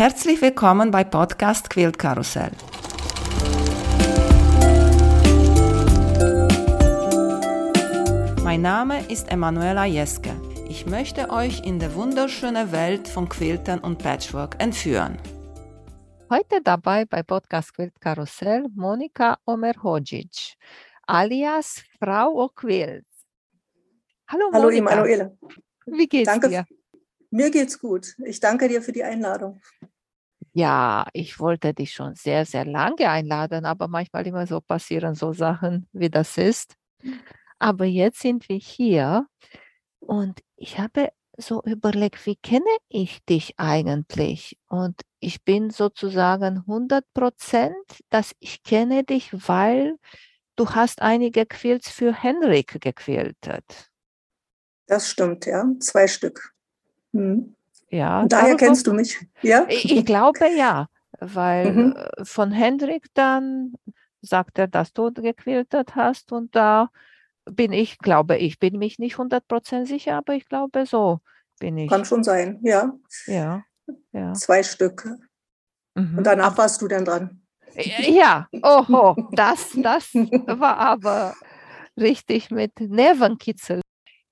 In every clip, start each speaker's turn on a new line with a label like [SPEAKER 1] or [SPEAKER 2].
[SPEAKER 1] Herzlich willkommen bei Podcast Quilt Karussell. Mein Name ist Emanuela Jeske. Ich möchte euch in die wunderschöne Welt von Quiltern und Patchwork entführen.
[SPEAKER 2] Heute dabei bei Podcast Quilt Karussell Monika Omerhodzic, alias Frau O'Quilt.
[SPEAKER 3] Hallo, Hallo Monika. Emanuele.
[SPEAKER 2] Wie geht's
[SPEAKER 3] danke,
[SPEAKER 2] dir?
[SPEAKER 3] Mir geht's gut. Ich danke dir für die Einladung.
[SPEAKER 2] Ja, ich wollte dich schon sehr, sehr lange einladen, aber manchmal immer so passieren so Sachen, wie das ist. Aber jetzt sind wir hier und ich habe so überlegt, wie kenne ich dich eigentlich? Und ich bin sozusagen 100 Prozent, dass ich kenne dich, weil du hast einige Quilts für Henrik gequiltet.
[SPEAKER 3] Das stimmt, ja. Zwei Stück.
[SPEAKER 2] Hm. Ja.
[SPEAKER 3] Und daher kennst du mich, ja?
[SPEAKER 2] Ich, glaube ja, weil mhm. Äh, von Hendrik dann sagt er, dass du gequiltet hast und da bin ich, glaube ich, bin mich nicht 100% sicher, aber ich glaube, so bin ich.
[SPEAKER 3] Kann schon sein, ja.
[SPEAKER 2] Ja. ja.
[SPEAKER 3] Zwei Stück. Mhm. Und danach warst du dann dran.
[SPEAKER 2] Ja, oho, das, das war aber richtig mit Nervenkitzel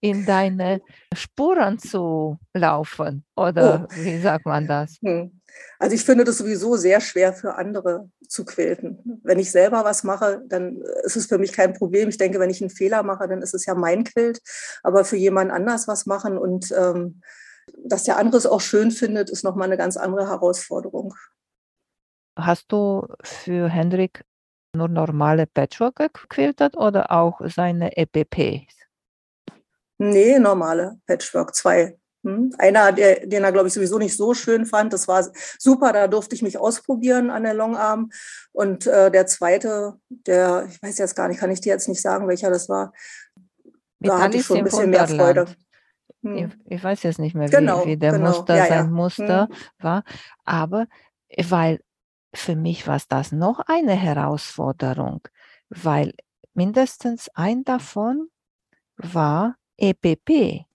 [SPEAKER 2] in deine Spuren zu laufen. Oder oh. wie sagt man das? Hm.
[SPEAKER 3] Also ich finde das sowieso sehr schwer für andere zu quilten. Wenn ich selber was mache, dann ist es für mich kein Problem. Ich denke, wenn ich einen Fehler mache, dann ist es ja mein Quilt. Aber für jemand anders was machen und ähm, dass der andere es auch schön findet, ist nochmal eine ganz andere Herausforderung.
[SPEAKER 2] Hast du für Hendrik nur normale Patchwork gequiltet oder auch seine EPPs?
[SPEAKER 3] Nee, normale Patchwork, zwei. Hm? Einer, der, den er, glaube ich, sowieso nicht so schön fand, das war super, da durfte ich mich ausprobieren an der Longarm. Und äh, der zweite, der, ich weiß jetzt gar nicht, kann ich dir jetzt nicht sagen, welcher das war.
[SPEAKER 2] Mit da hatte ich schon ein bisschen mehr Freude. Hm. Ich, ich, weiß jetzt nicht mehr, wie, genau, wie der genau. Muster, ja, sein ja. Muster hm. war. Aber weil für mich war das noch eine Herausforderung, weil mindestens ein davon war EPP.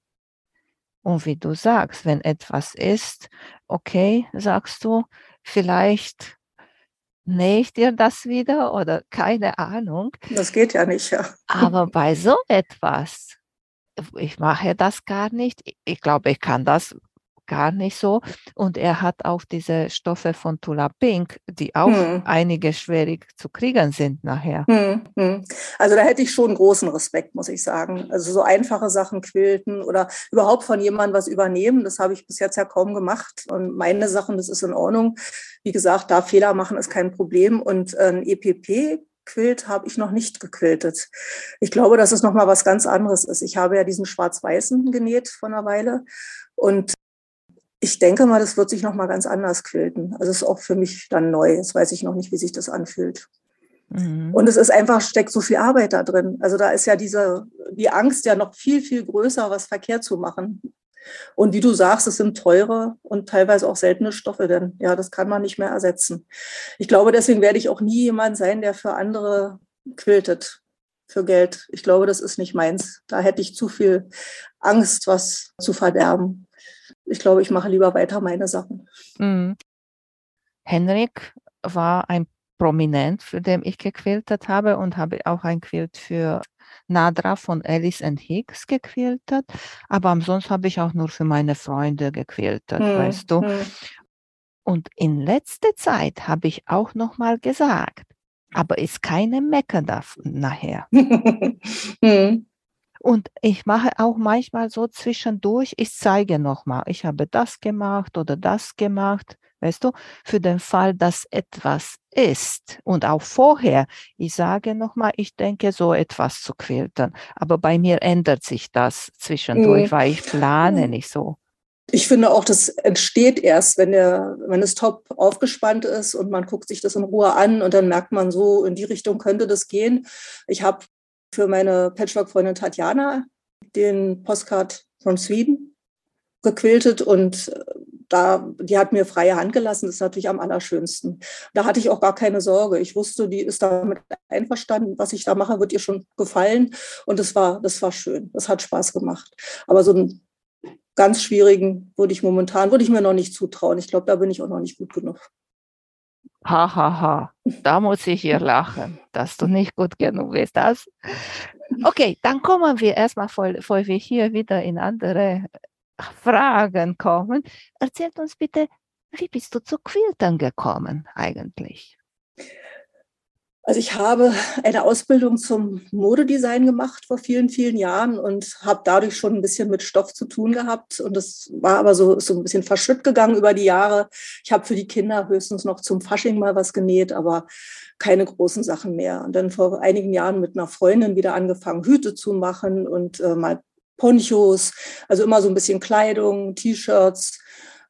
[SPEAKER 2] Und wie du sagst, wenn etwas ist, okay, sagst du, vielleicht nähe ich dir das wieder oder keine Ahnung.
[SPEAKER 3] Das geht ja nicht, ja.
[SPEAKER 2] Aber bei so etwas, ich mache das gar nicht. Ich glaube, ich kann das gar nicht so. Und er hat auch diese Stoffe von Tula Pink, die auch hm. einige schwierig zu kriegen sind nachher. Hm,
[SPEAKER 3] hm. Also da hätte ich schon großen Respekt, muss ich sagen. Also so einfache Sachen quilten oder überhaupt von jemandem was übernehmen, das habe ich bis jetzt ja kaum gemacht. Und meine Sachen, das ist in Ordnung. Wie gesagt, da Fehler machen ist kein Problem. Und ein EPP Quilt habe ich noch nicht gequiltet. Ich glaube, dass es noch mal was ganz anderes ist. Ich habe ja diesen schwarz-weißen genäht vor einer Weile und ich denke mal, das wird sich noch mal ganz anders quilten. Also es ist auch für mich dann neu. Jetzt weiß ich noch nicht, wie sich das anfühlt. Mhm. Und es ist einfach, steckt so viel Arbeit da drin. Also da ist ja diese, die Angst ja noch viel, viel größer, was verkehrt zu machen. Und wie du sagst, es sind teure und teilweise auch seltene Stoffe, denn ja, das kann man nicht mehr ersetzen. Ich glaube, deswegen werde ich auch nie jemand sein, der für andere quiltet für Geld. Ich glaube, das ist nicht meins. Da hätte ich zu viel Angst, was zu verderben ich glaube, ich mache lieber weiter meine Sachen. Mhm.
[SPEAKER 2] Henrik war ein Prominent, für den ich gequiltet habe und habe auch ein Quilt für Nadra von Alice and Hicks gequiltet. Aber ansonsten habe ich auch nur für meine Freunde gequiltet, hm, weißt du. Hm. Und in letzter Zeit habe ich auch noch mal gesagt, aber ist keine Mecker da nachher. hm. Und ich mache auch manchmal so zwischendurch, ich zeige nochmal, ich habe das gemacht oder das gemacht, weißt du, für den Fall, dass etwas ist. Und auch vorher, ich sage nochmal, ich denke, so etwas zu quilten. Aber bei mir ändert sich das zwischendurch, mhm. weil ich plane nicht so.
[SPEAKER 3] Ich finde auch, das entsteht erst, wenn, der, wenn das Top aufgespannt ist und man guckt sich das in Ruhe an und dann merkt man so, in die Richtung könnte das gehen. Ich habe für meine Patchwork-Freundin Tatjana den Postcard from Sweden gequiltet und äh, da, die hat mir freie Hand gelassen, das ist natürlich am allerschönsten. Da hatte ich auch gar keine Sorge. Ich wusste, die ist damit einverstanden, was ich da mache, wird ihr schon gefallen. Und das war, das war schön. Das hat Spaß gemacht. Aber so ein ganz schwierigen würde ich momentan, würde ich mir noch nicht zutrauen. Ich glaube, da bin ich auch noch nicht gut genug.
[SPEAKER 2] Ha, ha, ha. Da muss ich hier lachen, dass du nicht gut genug bist. Das. Okay, dann kommen wir erstmal, bevor wir hier wieder in andere Fragen kommen. Erzählt uns bitte, wie bist du zu Quiltern gekommen eigentlich?
[SPEAKER 3] Also ich habe eine Ausbildung zum Modedesign gemacht vor vielen, vielen Jahren und habe dadurch schon ein bisschen mit Stoff zu tun gehabt. Und das war aber so, so ein bisschen verschütt gegangen über die Jahre. Ich habe für die Kinder höchstens noch zum Fasching mal was genäht, aber keine großen Sachen mehr. Und dann vor einigen Jahren mit einer Freundin wieder angefangen, Hüte zu machen und äh, mal Ponchos, also immer so ein bisschen Kleidung, T-Shirts.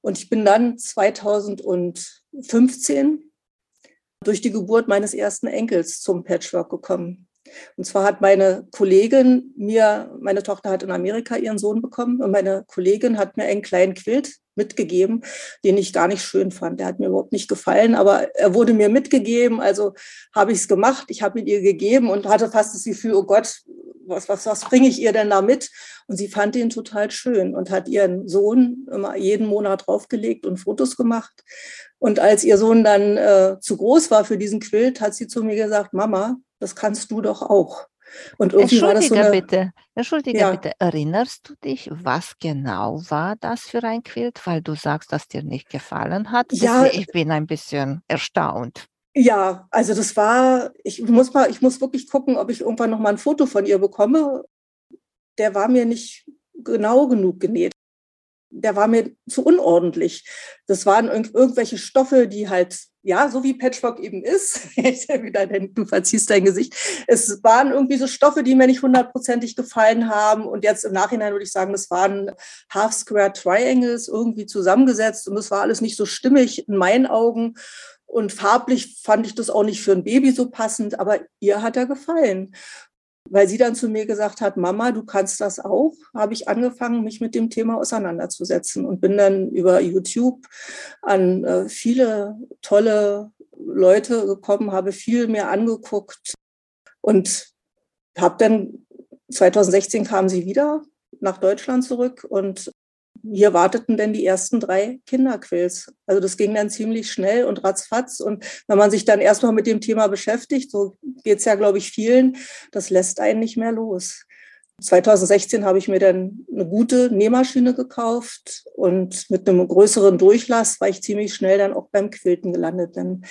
[SPEAKER 3] Und ich bin dann 2015 durch die Geburt meines ersten Enkels zum Patchwork gekommen. Und zwar hat meine Kollegin mir, meine Tochter hat in Amerika ihren Sohn bekommen und meine Kollegin hat mir einen kleinen Quilt mitgegeben, den ich gar nicht schön fand. Der hat mir überhaupt nicht gefallen, aber er wurde mir mitgegeben, also habe ich es gemacht. Ich habe ihn ihr gegeben und hatte fast das Gefühl, oh Gott, was, was, was bringe ich ihr denn da mit? Und sie fand ihn total schön und hat ihren Sohn immer jeden Monat draufgelegt und Fotos gemacht. Und als ihr Sohn dann äh, zu groß war für diesen Quilt, hat sie zu mir gesagt, Mama, das kannst du doch auch.
[SPEAKER 2] Und irgendwie Entschuldige war das so eine, bitte, Entschuldige ja. bitte, erinnerst du dich, was genau war das für ein Quilt, weil du sagst, dass dir nicht gefallen hat?
[SPEAKER 3] Ja,
[SPEAKER 2] ich bin ein bisschen erstaunt.
[SPEAKER 3] Ja, also das war, ich muss mal, ich muss wirklich gucken, ob ich irgendwann noch mal ein Foto von ihr bekomme. Der war mir nicht genau genug genäht. Der war mir zu unordentlich. Das waren irg irgendwelche Stoffe, die halt, ja, so wie Patchwork eben ist. du verziehst dein Gesicht. Es waren irgendwie so Stoffe, die mir nicht hundertprozentig gefallen haben. Und jetzt im Nachhinein würde ich sagen, das waren Half Square Triangles irgendwie zusammengesetzt. Und das war alles nicht so stimmig in meinen Augen. Und farblich fand ich das auch nicht für ein Baby so passend, aber ihr hat er gefallen. Weil sie dann zu mir gesagt hat, Mama, du kannst das auch, habe ich angefangen, mich mit dem Thema auseinanderzusetzen und bin dann über YouTube an äh, viele tolle Leute gekommen, habe viel mehr angeguckt und habe dann 2016 kam sie wieder nach Deutschland zurück und hier warteten denn die ersten drei Kinderquills. Also das ging dann ziemlich schnell und ratzfatz. Und wenn man sich dann erstmal mit dem Thema beschäftigt, so geht es ja, glaube ich, vielen, das lässt einen nicht mehr los. 2016 habe ich mir dann eine gute Nähmaschine gekauft und mit einem größeren Durchlass war ich ziemlich schnell dann auch beim Quilten gelandet. Denn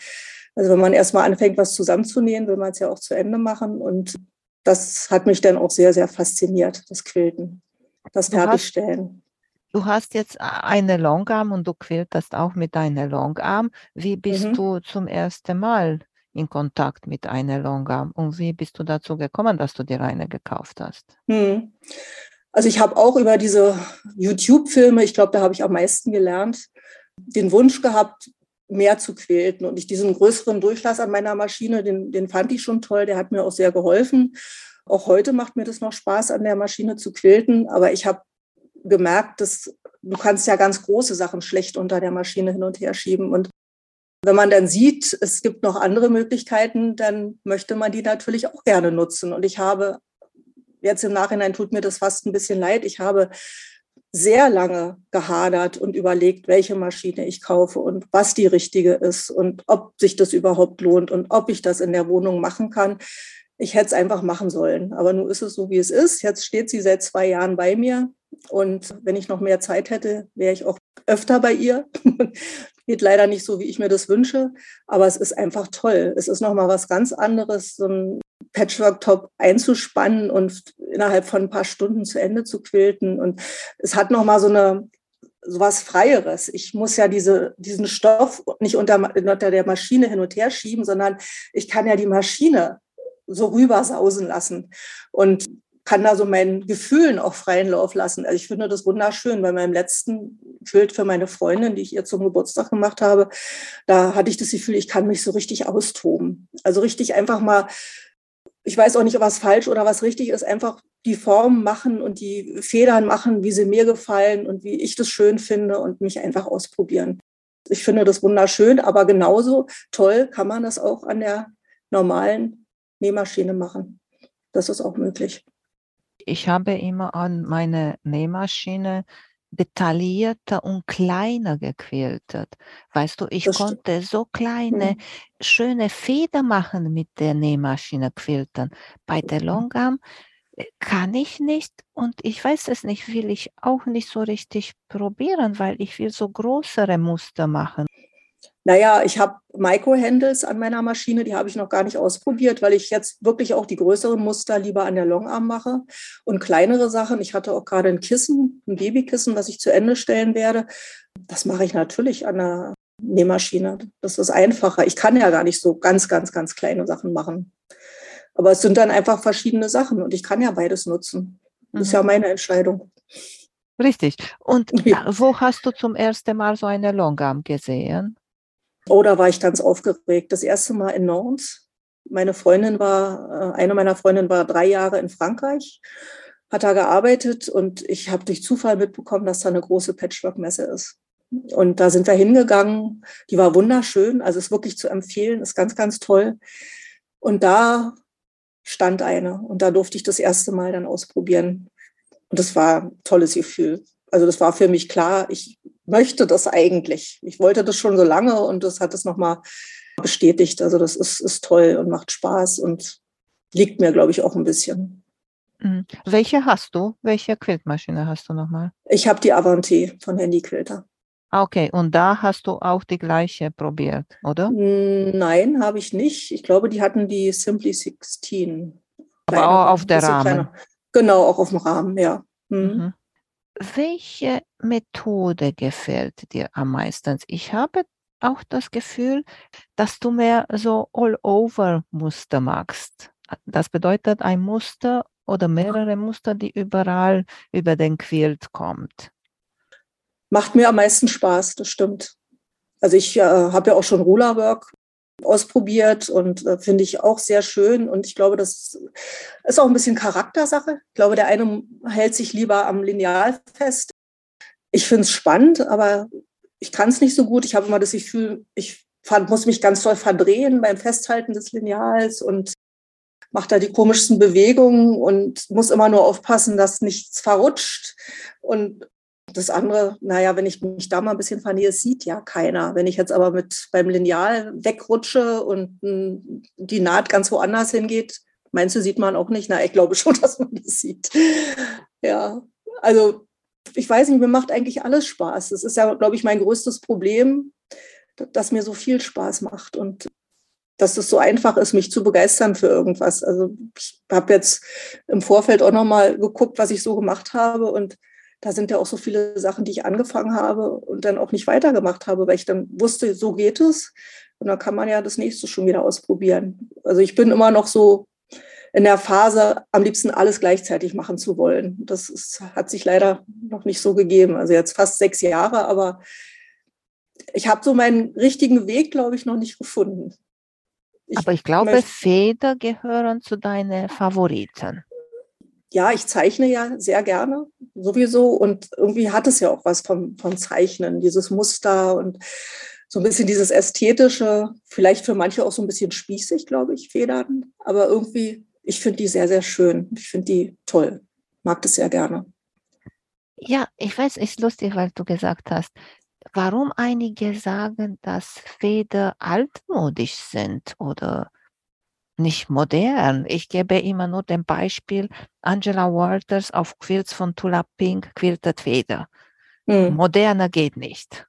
[SPEAKER 3] also wenn man erstmal anfängt, was zusammenzunähen, will man es ja auch zu Ende machen. Und das hat mich dann auch sehr, sehr fasziniert, das Quilten, das Fertigstellen.
[SPEAKER 2] Du hast jetzt eine Longarm und du quiltest auch mit einer Longarm. Wie bist mhm. du zum ersten Mal in Kontakt mit einer Longarm und wie bist du dazu gekommen, dass du dir eine gekauft hast? Mhm.
[SPEAKER 3] Also ich habe auch über diese YouTube-Filme, ich glaube, da habe ich am meisten gelernt, den Wunsch gehabt, mehr zu quilten. Und ich diesen größeren Durchlass an meiner Maschine, den, den fand ich schon toll, der hat mir auch sehr geholfen. Auch heute macht mir das noch Spaß, an der Maschine zu quilten, aber ich habe gemerkt, dass du kannst ja ganz große Sachen schlecht unter der Maschine hin und her schieben. Und wenn man dann sieht, es gibt noch andere Möglichkeiten, dann möchte man die natürlich auch gerne nutzen. Und ich habe, jetzt im Nachhinein tut mir das fast ein bisschen leid, ich habe sehr lange gehadert und überlegt, welche Maschine ich kaufe und was die richtige ist und ob sich das überhaupt lohnt und ob ich das in der Wohnung machen kann. Ich hätte es einfach machen sollen. Aber nun ist es so, wie es ist. Jetzt steht sie seit zwei Jahren bei mir. Und wenn ich noch mehr Zeit hätte, wäre ich auch öfter bei ihr. Geht leider nicht so, wie ich mir das wünsche, aber es ist einfach toll. Es ist nochmal was ganz anderes, so ein Patchwork-Top einzuspannen und innerhalb von ein paar Stunden zu Ende zu quilten. Und es hat nochmal so eine so was Freieres. Ich muss ja diese, diesen Stoff nicht unter, unter der Maschine hin und her schieben, sondern ich kann ja die Maschine so rübersausen lassen. Und kann da so meinen Gefühlen auch freien Lauf lassen. Also ich finde das wunderschön. Bei meinem letzten Bild für meine Freundin, die ich ihr zum Geburtstag gemacht habe, da hatte ich das Gefühl, ich kann mich so richtig austoben. Also richtig einfach mal, ich weiß auch nicht, was falsch oder was richtig ist, einfach die Form machen und die Federn machen, wie sie mir gefallen und wie ich das schön finde und mich einfach ausprobieren. Ich finde das wunderschön, aber genauso toll kann man das auch an der normalen Nähmaschine machen. Das ist auch möglich
[SPEAKER 2] ich habe immer an meine Nähmaschine detaillierter und kleiner gequiltet. Weißt du, ich
[SPEAKER 3] Das
[SPEAKER 2] konnte so kleine,
[SPEAKER 3] Mhm.
[SPEAKER 2] schöne Feder machen mit der Nähmaschine quilten. Bei der. Longarm äh, kann ich nicht und ich weiß es nicht, will ich auch nicht so richtig probieren, weil ich will so größere Muster machen.
[SPEAKER 3] Naja, ich habe Micro-Handles an meiner Maschine, die habe ich noch gar nicht ausprobiert, weil ich jetzt wirklich auch die größeren Muster lieber an der Longarm mache und kleinere Sachen. Ich hatte auch gerade ein Kissen, ein Babykissen, das ich zu Ende stellen werde. Das mache ich natürlich an der Nähmaschine. Das ist einfacher. Ich kann ja gar nicht so ganz, ganz, ganz kleine Sachen machen. Aber es sind dann einfach verschiedene Sachen und ich kann ja beides nutzen. Das ist
[SPEAKER 2] Mhm.
[SPEAKER 3] ja meine Entscheidung.
[SPEAKER 2] Richtig. Und
[SPEAKER 3] Ja.
[SPEAKER 2] wo hast du zum ersten Mal so eine Longarm gesehen?
[SPEAKER 3] Oh, da war ich ganz aufgeregt. Das erste Mal in Nantes. Meine Freundin war, äh, eine meiner Freundinnen war drei Jahre in Frankreich, hat da gearbeitet und ich habe durch Zufall mitbekommen, dass da eine große Patchwork-Messe ist. Und da sind wir hingegangen. Die war wunderschön, also ist wirklich zu empfehlen, ist ganz, ganz toll. Und da stand eine und da durfte ich das erste Mal dann ausprobieren. Und das war ein tolles Gefühl. Also das war für mich klar, ich möchte das eigentlich. Ich wollte das schon so lange und das hat es nochmal bestätigt. Also das ist, ist toll und macht Spaß und liegt mir, glaube ich, auch ein bisschen.
[SPEAKER 2] Mhm. Welche hast du? Welche Quiltmaschine hast du nochmal?
[SPEAKER 3] Ich habe die Avanti von Handy Quilter.
[SPEAKER 2] Ah, Okay, und da hast du auch die gleiche probiert, oder?
[SPEAKER 3] Nein, habe ich nicht. Ich glaube, die hatten die Simply 16.
[SPEAKER 2] Aber
[SPEAKER 3] Kleiner,
[SPEAKER 2] auch auf der Rahmen.
[SPEAKER 3] kleiner. Genau, auch auf dem Rahmen, ja. Hm.
[SPEAKER 2] Mhm. Welche Methode gefällt dir am meisten? Ich habe auch das Gefühl, dass du mehr so All-Over-Muster magst. Das bedeutet ein Muster oder mehrere Muster, die überall über den Quilt kommt.
[SPEAKER 3] Macht mir am meisten Spaß, das stimmt. Also ich äh, habe ja auch schon Rulerwork ausprobiert und äh, finde ich auch sehr schön. Und ich glaube, das ist auch ein bisschen Charaktersache. Ich glaube, der eine hält sich lieber am Lineal fest. Ich finde es spannend, aber ich kann es nicht so gut. Ich habe immer das Gefühl, ich fand, muss mich ganz toll verdrehen beim Festhalten des Lineals und mache da die komischsten Bewegungen und muss immer nur aufpassen, dass nichts verrutscht. Und das andere, naja, wenn ich mich da mal ein bisschen vernähe, sieht ja keiner. Wenn ich jetzt aber mit beim Lineal wegrutsche und mm, die Naht ganz woanders hingeht, meinst du, sieht man auch nicht? Na, ich glaube schon, dass man das sieht. Ja, also ich weiß nicht, mir macht eigentlich alles Spaß. Das ist ja, glaube ich, mein größtes Problem, dass mir so viel Spaß macht und dass es so einfach ist, mich zu begeistern für irgendwas. Also ich habe jetzt im Vorfeld auch nochmal geguckt, was ich so gemacht habe und da sind ja auch so viele Sachen, die ich angefangen habe und dann auch nicht weitergemacht habe, weil ich dann wusste, so geht es. Und dann kann man ja das nächste schon wieder ausprobieren. Also ich bin immer noch so in der Phase, am liebsten alles gleichzeitig machen zu wollen. Das ist, hat sich leider noch nicht so gegeben. Also jetzt fast sechs Jahre, aber ich habe so meinen richtigen Weg, glaube ich, noch nicht gefunden. Ich
[SPEAKER 2] Aber ich glaube, Feder gehören zu deinen Favoriten.
[SPEAKER 3] Ja, ich zeichne ja sehr gerne, sowieso. Und irgendwie hat es ja auch was vom, vom Zeichnen, dieses Muster und so ein bisschen dieses Ästhetische, vielleicht für manche auch so ein bisschen spießig, glaube ich, Federn. Aber irgendwie, ich finde die sehr, sehr schön. Ich finde die toll. Mag das sehr gerne.
[SPEAKER 2] Ja, ich weiß, ist lustig, weil du gesagt hast, warum einige sagen, dass Feder altmodisch sind oder nicht modern. Ich gebe immer nur den Beispiel Angela Walters auf Quilts von Tula Pink quiltet Feder.
[SPEAKER 3] Hm.
[SPEAKER 2] Moderner geht nicht.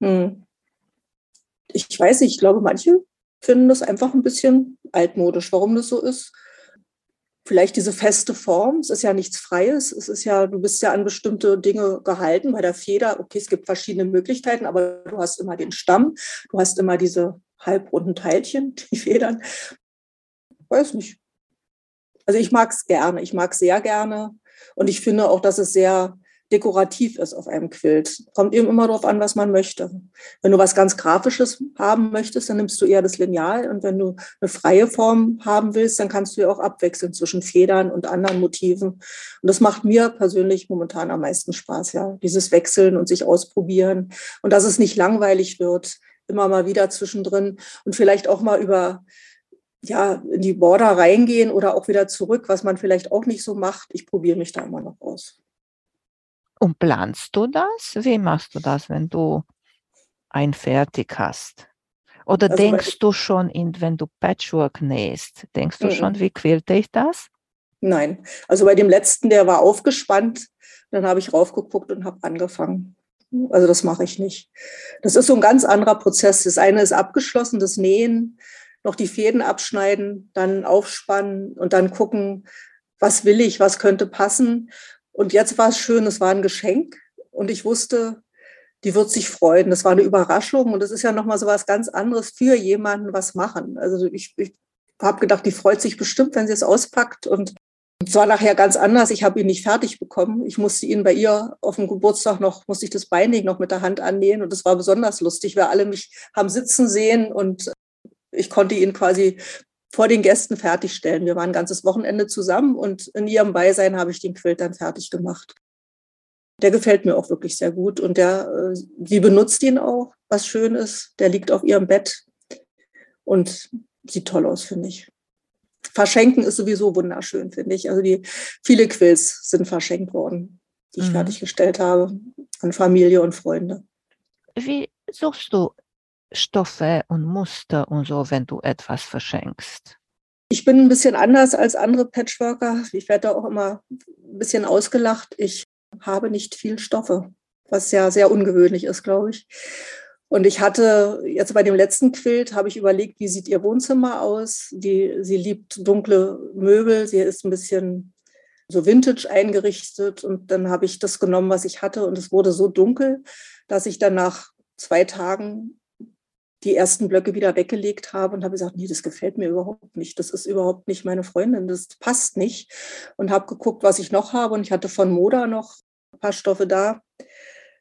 [SPEAKER 3] Hm. Ich weiß nicht, ich glaube, manche finden das einfach ein bisschen altmodisch, warum das so ist. Vielleicht diese feste Form, es ist ja nichts Freies, es ist ja, du bist ja an bestimmte Dinge gehalten. Bei der Feder, okay, es gibt verschiedene Möglichkeiten, aber du hast immer den Stamm, du hast immer diese halbrunden Teilchen, die Federn. Weiß nicht. Also ich mag es gerne, ich mag sehr gerne und ich finde auch, dass es sehr dekorativ ist auf einem Quilt. Kommt eben immer darauf an, was man möchte. Wenn du was ganz Grafisches haben möchtest, dann nimmst du eher das Lineal. Und wenn du eine freie Form haben willst, dann kannst du ja auch abwechseln zwischen Federn und anderen Motiven. Und das macht mir persönlich momentan am meisten Spaß, ja. Dieses Wechseln und sich ausprobieren. Und dass es nicht langweilig wird, immer mal wieder zwischendrin und vielleicht auch mal über ja, in die Border reingehen oder auch wieder zurück, was man vielleicht auch nicht so macht. Ich probiere mich da immer noch aus.
[SPEAKER 2] Und planst du das? Wie machst du das, wenn du ein fertig hast? Oder also denkst du schon, in, wenn du Patchwork nähst, denkst du schon, wie quälte ich das?
[SPEAKER 3] Nein, also bei dem letzten, der war aufgespannt, dann habe ich raufgeguckt und habe angefangen. Also das mache ich nicht. Das ist so ein ganz anderer Prozess. Das eine ist abgeschlossen, das Nähen, noch die Fäden abschneiden, dann aufspannen und dann gucken, was will ich, was könnte passen. Und jetzt war es schön, es war ein Geschenk und ich wusste, die wird sich freuen. Das war eine Überraschung und das ist ja nochmal so was ganz anderes für jemanden was machen. Also ich, ich habe gedacht, die freut sich bestimmt, wenn sie es auspackt und es war nachher ganz anders. Ich habe ihn nicht fertig bekommen. Ich musste ihn bei ihr auf dem Geburtstag noch, musste ich das Beinig noch mit der Hand annähen. Und das war besonders lustig, weil alle mich haben sitzen sehen und ich konnte ihn quasi vor den Gästen fertigstellen. Wir waren ein ganzes Wochenende zusammen und in ihrem Beisein habe ich den Quilt dann fertig gemacht. Der gefällt mir auch wirklich sehr gut und der, äh, sie benutzt ihn auch, was schön ist. Der liegt auf ihrem Bett und sieht toll aus, finde ich. Verschenken ist sowieso wunderschön, finde ich. Also die viele Quills sind verschenkt worden, die ich mhm. fertiggestellt habe an Familie und Freunde.
[SPEAKER 2] Wie suchst du Stoffe und Muster und so, wenn du etwas verschenkst?
[SPEAKER 3] Ich bin ein bisschen anders als andere Patchworker. Ich werde da auch immer ein bisschen ausgelacht. Ich habe nicht viel Stoffe, was ja sehr ungewöhnlich ist, glaube ich. Und ich hatte jetzt bei dem letzten Quilt, habe ich überlegt, wie sieht ihr Wohnzimmer aus? Die, sie liebt dunkle Möbel, sie ist ein bisschen so vintage eingerichtet. Und dann habe ich das genommen, was ich hatte. Und es wurde so dunkel, dass ich dann nach zwei Tagen die ersten Blöcke wieder weggelegt habe und habe gesagt, nee, das gefällt mir überhaupt nicht. Das ist überhaupt nicht meine Freundin, das passt nicht. Und habe geguckt, was ich noch habe. Und ich hatte von Moda noch ein paar Stoffe da,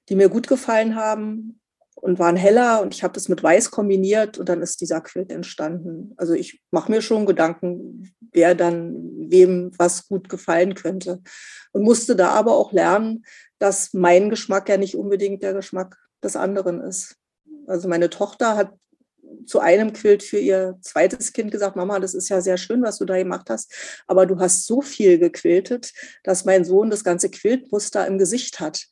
[SPEAKER 3] die mir gut gefallen haben und waren heller. Und ich habe das mit Weiß kombiniert und dann ist dieser Quilt entstanden. Also ich mache mir schon Gedanken, wer dann wem was gut gefallen könnte. Und musste da aber auch lernen, dass mein Geschmack ja nicht unbedingt der Geschmack des anderen ist. Also meine Tochter hat zu einem Quilt für ihr zweites Kind gesagt, Mama, das ist ja sehr schön, was du da gemacht hast, aber du hast so viel gequiltet, dass mein Sohn das ganze Quiltmuster im Gesicht hat.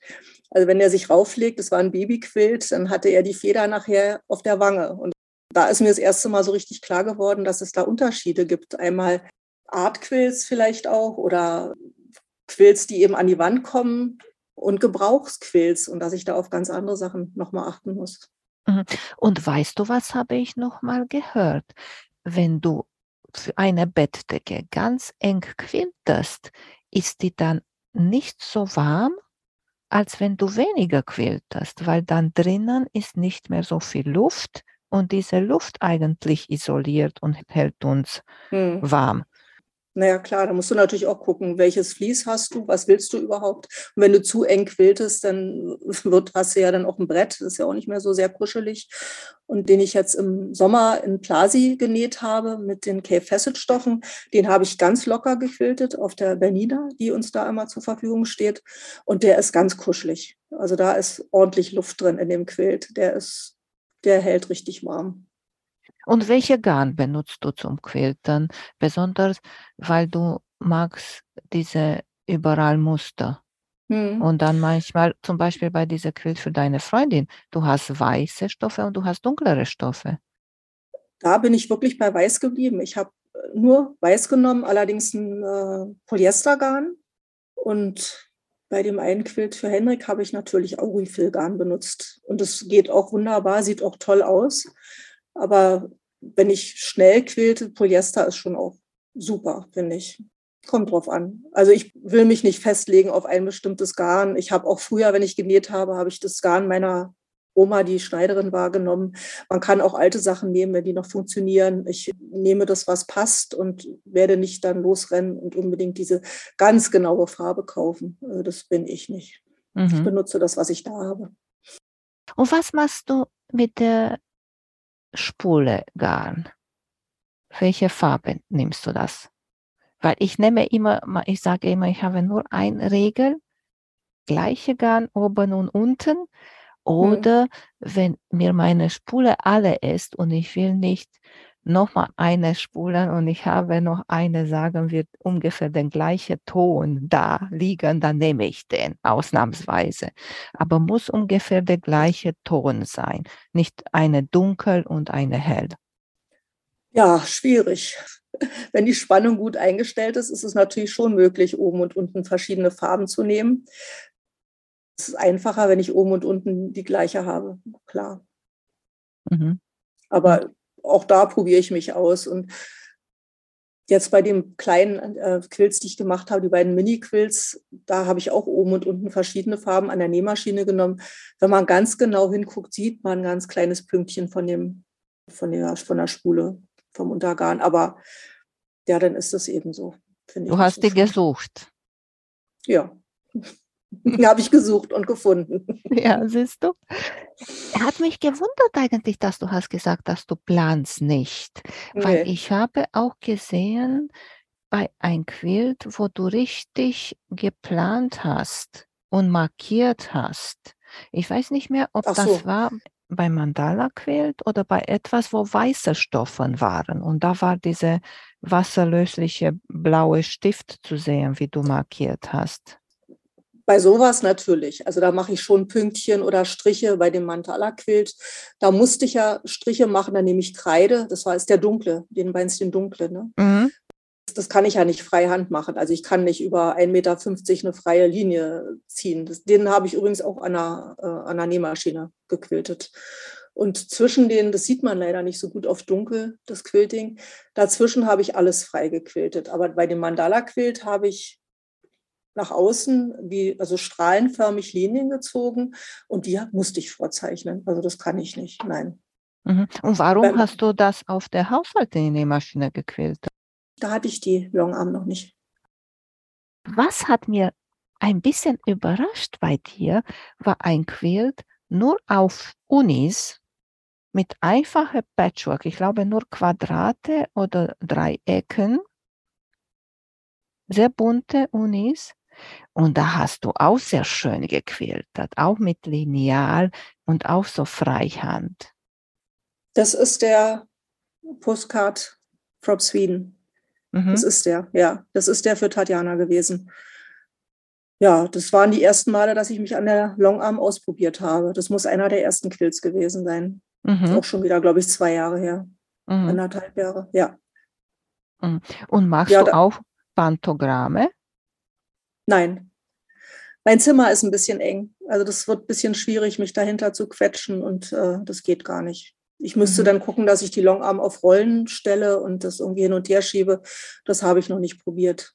[SPEAKER 3] Also wenn er sich rauflegt, das war ein Babyquilt, dann hatte er die Feder nachher auf der Wange. Und da ist mir das erste Mal so richtig klar geworden, dass es da Unterschiede gibt. Einmal Artquilts vielleicht auch oder Quilts, die eben an die Wand kommen und Gebrauchsquilts und dass ich da auf ganz andere Sachen nochmal achten muss.
[SPEAKER 2] Mhm. Und weißt du, was habe ich noch mal gehört? Wenn du für eine Bettdecke ganz eng quiltest, ist die dann nicht so warm, als wenn du weniger quiltest, weil dann drinnen ist nicht mehr so viel Luft und diese Luft eigentlich isoliert und hält uns hm. warm.
[SPEAKER 3] Naja, klar, da musst du natürlich auch gucken, welches Vlies hast du, was willst du überhaupt. Und wenn du zu eng quiltest, dann wird, hast du ja dann auch ein Brett, das ist ja auch nicht mehr so sehr kuschelig. Und den ich jetzt im Sommer in Plasi genäht habe mit den Cape Facet Stoffen, den habe ich ganz locker gequiltet auf der Bernina, die uns da immer zur Verfügung steht. Und der ist ganz kuschelig. Also da ist ordentlich Luft drin in dem Quilt. Der ist, der hält richtig warm.
[SPEAKER 2] Und welche Garn benutzt du zum Quiltern? Besonders, weil du magst diese überall Muster. Hm. Und dann manchmal, zum Beispiel bei dieser Quilt für deine Freundin, du hast weiße Stoffe und du hast dunklere Stoffe.
[SPEAKER 3] Da bin ich wirklich bei weiß geblieben. Ich habe äh, nur weiß genommen, allerdings ein äh, Polyestergarn. Und bei dem einen Quilt für Henrik habe ich natürlich Aurifilgarn benutzt. Und es geht auch wunderbar, sieht auch toll aus. Aber wenn ich schnell quilte, Polyester ist schon auch super, finde ich. Kommt drauf an. Also ich will mich nicht festlegen auf ein bestimmtes Garn. Ich habe auch früher, wenn ich genäht habe, habe ich das Garn meiner Oma, die Schneiderin war, genommen. Man kann auch alte Sachen nehmen, wenn die noch funktionieren. Ich nehme das, was passt und werde nicht dann losrennen und unbedingt diese ganz genaue Farbe kaufen. Also das bin ich nicht. Mhm. Ich benutze das, was ich da habe.
[SPEAKER 2] Und was machst du mit der Spule Garn. Welche Farbe nimmst du das? Weil ich nehme immer, ich sage immer, ich habe nur eine Regel, gleiche Garn oben und unten. Hm. Oder hm. wenn mir meine Spule alle ist und ich will nicht nochmal eine spulen und ich habe noch eine, sagen wir, ungefähr den gleichen Ton da liegen, dann nehme ich den ausnahmsweise. Aber muss ungefähr der gleiche Ton sein, nicht eine dunkel und eine hell.
[SPEAKER 3] Ja, schwierig. Wenn die Spannung gut eingestellt ist, ist es natürlich schon möglich, oben und unten verschiedene Farben zu nehmen. Es ist einfacher, wenn ich oben und unten die gleiche habe, klar. Mhm. Aber auch da probiere ich mich aus. Und jetzt bei dem kleinen äh, Quills, die ich gemacht habe, die beiden Mini-Quills, da habe ich auch oben und unten verschiedene Farben an der Nähmaschine genommen. Wenn man ganz genau hinguckt, sieht man ein ganz kleines Pünktchen von, dem, von, der, von der Spule, vom Untergarn. Aber ja, dann ist es eben so.
[SPEAKER 2] Du hast die gesucht.
[SPEAKER 3] Ja. habe ich gesucht und gefunden.
[SPEAKER 2] Ja, siehst du. Er hat mich gewundert eigentlich, dass du hast gesagt, dass du planst nicht. Nee. Weil ich habe auch gesehen bei ein Quilt, wo du richtig geplant hast und markiert hast. Ich weiß nicht mehr, ob so. das war bei Mandala Quilt oder bei etwas, wo weiße Stoffen waren. Und da war diese wasserlösliche blaue Stift zu sehen, wie du markiert hast.
[SPEAKER 3] Bei sowas natürlich. Also da mache ich schon Pünktchen oder Striche bei dem Mandala-Quilt. Da musste ich ja Striche machen, da nehme ich Kreide. Das war ist der dunkle, den meinst den dunkle. Ne? Mhm. Das kann ich ja nicht freihand machen. Also ich kann nicht über 1,50 Meter eine freie Linie ziehen. Das, den habe ich übrigens auch an einer, äh, an einer Nähmaschine gequiltet. Und zwischen denen, das sieht man leider nicht so gut auf dunkel, das Quilting, dazwischen habe ich alles frei gequiltet. Aber bei dem Mandala-Quilt habe ich nach außen, wie, also strahlenförmig Linien gezogen und die musste ich vorzeichnen. Also das kann ich nicht, nein.
[SPEAKER 2] Mhm. Und warum Weil, hast du das auf der Haushaltsnähmaschine gequält?
[SPEAKER 3] Da hatte ich die Longarm noch nicht.
[SPEAKER 2] Was hat mir ein bisschen überrascht bei dir, war ein Quilt nur auf Unis mit einfachem Patchwork. Ich glaube nur Quadrate oder Dreiecken. Sehr bunte Unis und da hast du auch sehr schön gequiltert, auch mit Lineal und auch so Freihand.
[SPEAKER 3] Das ist der Postcard from Sweden. Mhm. Das ist der, ja. Das ist der für Tatjana gewesen. Ja, das waren die ersten Male, dass ich mich an der Longarm ausprobiert habe. Das muss einer der ersten Quills gewesen sein. Mhm. Auch schon wieder, glaube ich, zwei Jahre her. Mhm. Anderthalb Jahre, ja.
[SPEAKER 2] Mhm. Und machst ja, du auch Pantogramme?
[SPEAKER 3] Nein. Mein Zimmer ist ein bisschen eng. Also das wird ein bisschen schwierig, mich dahinter zu quetschen und äh, das geht gar nicht. Ich müsste mhm. dann gucken, dass ich die Longarm auf Rollen stelle und das irgendwie hin und her schiebe. Das habe ich noch nicht probiert.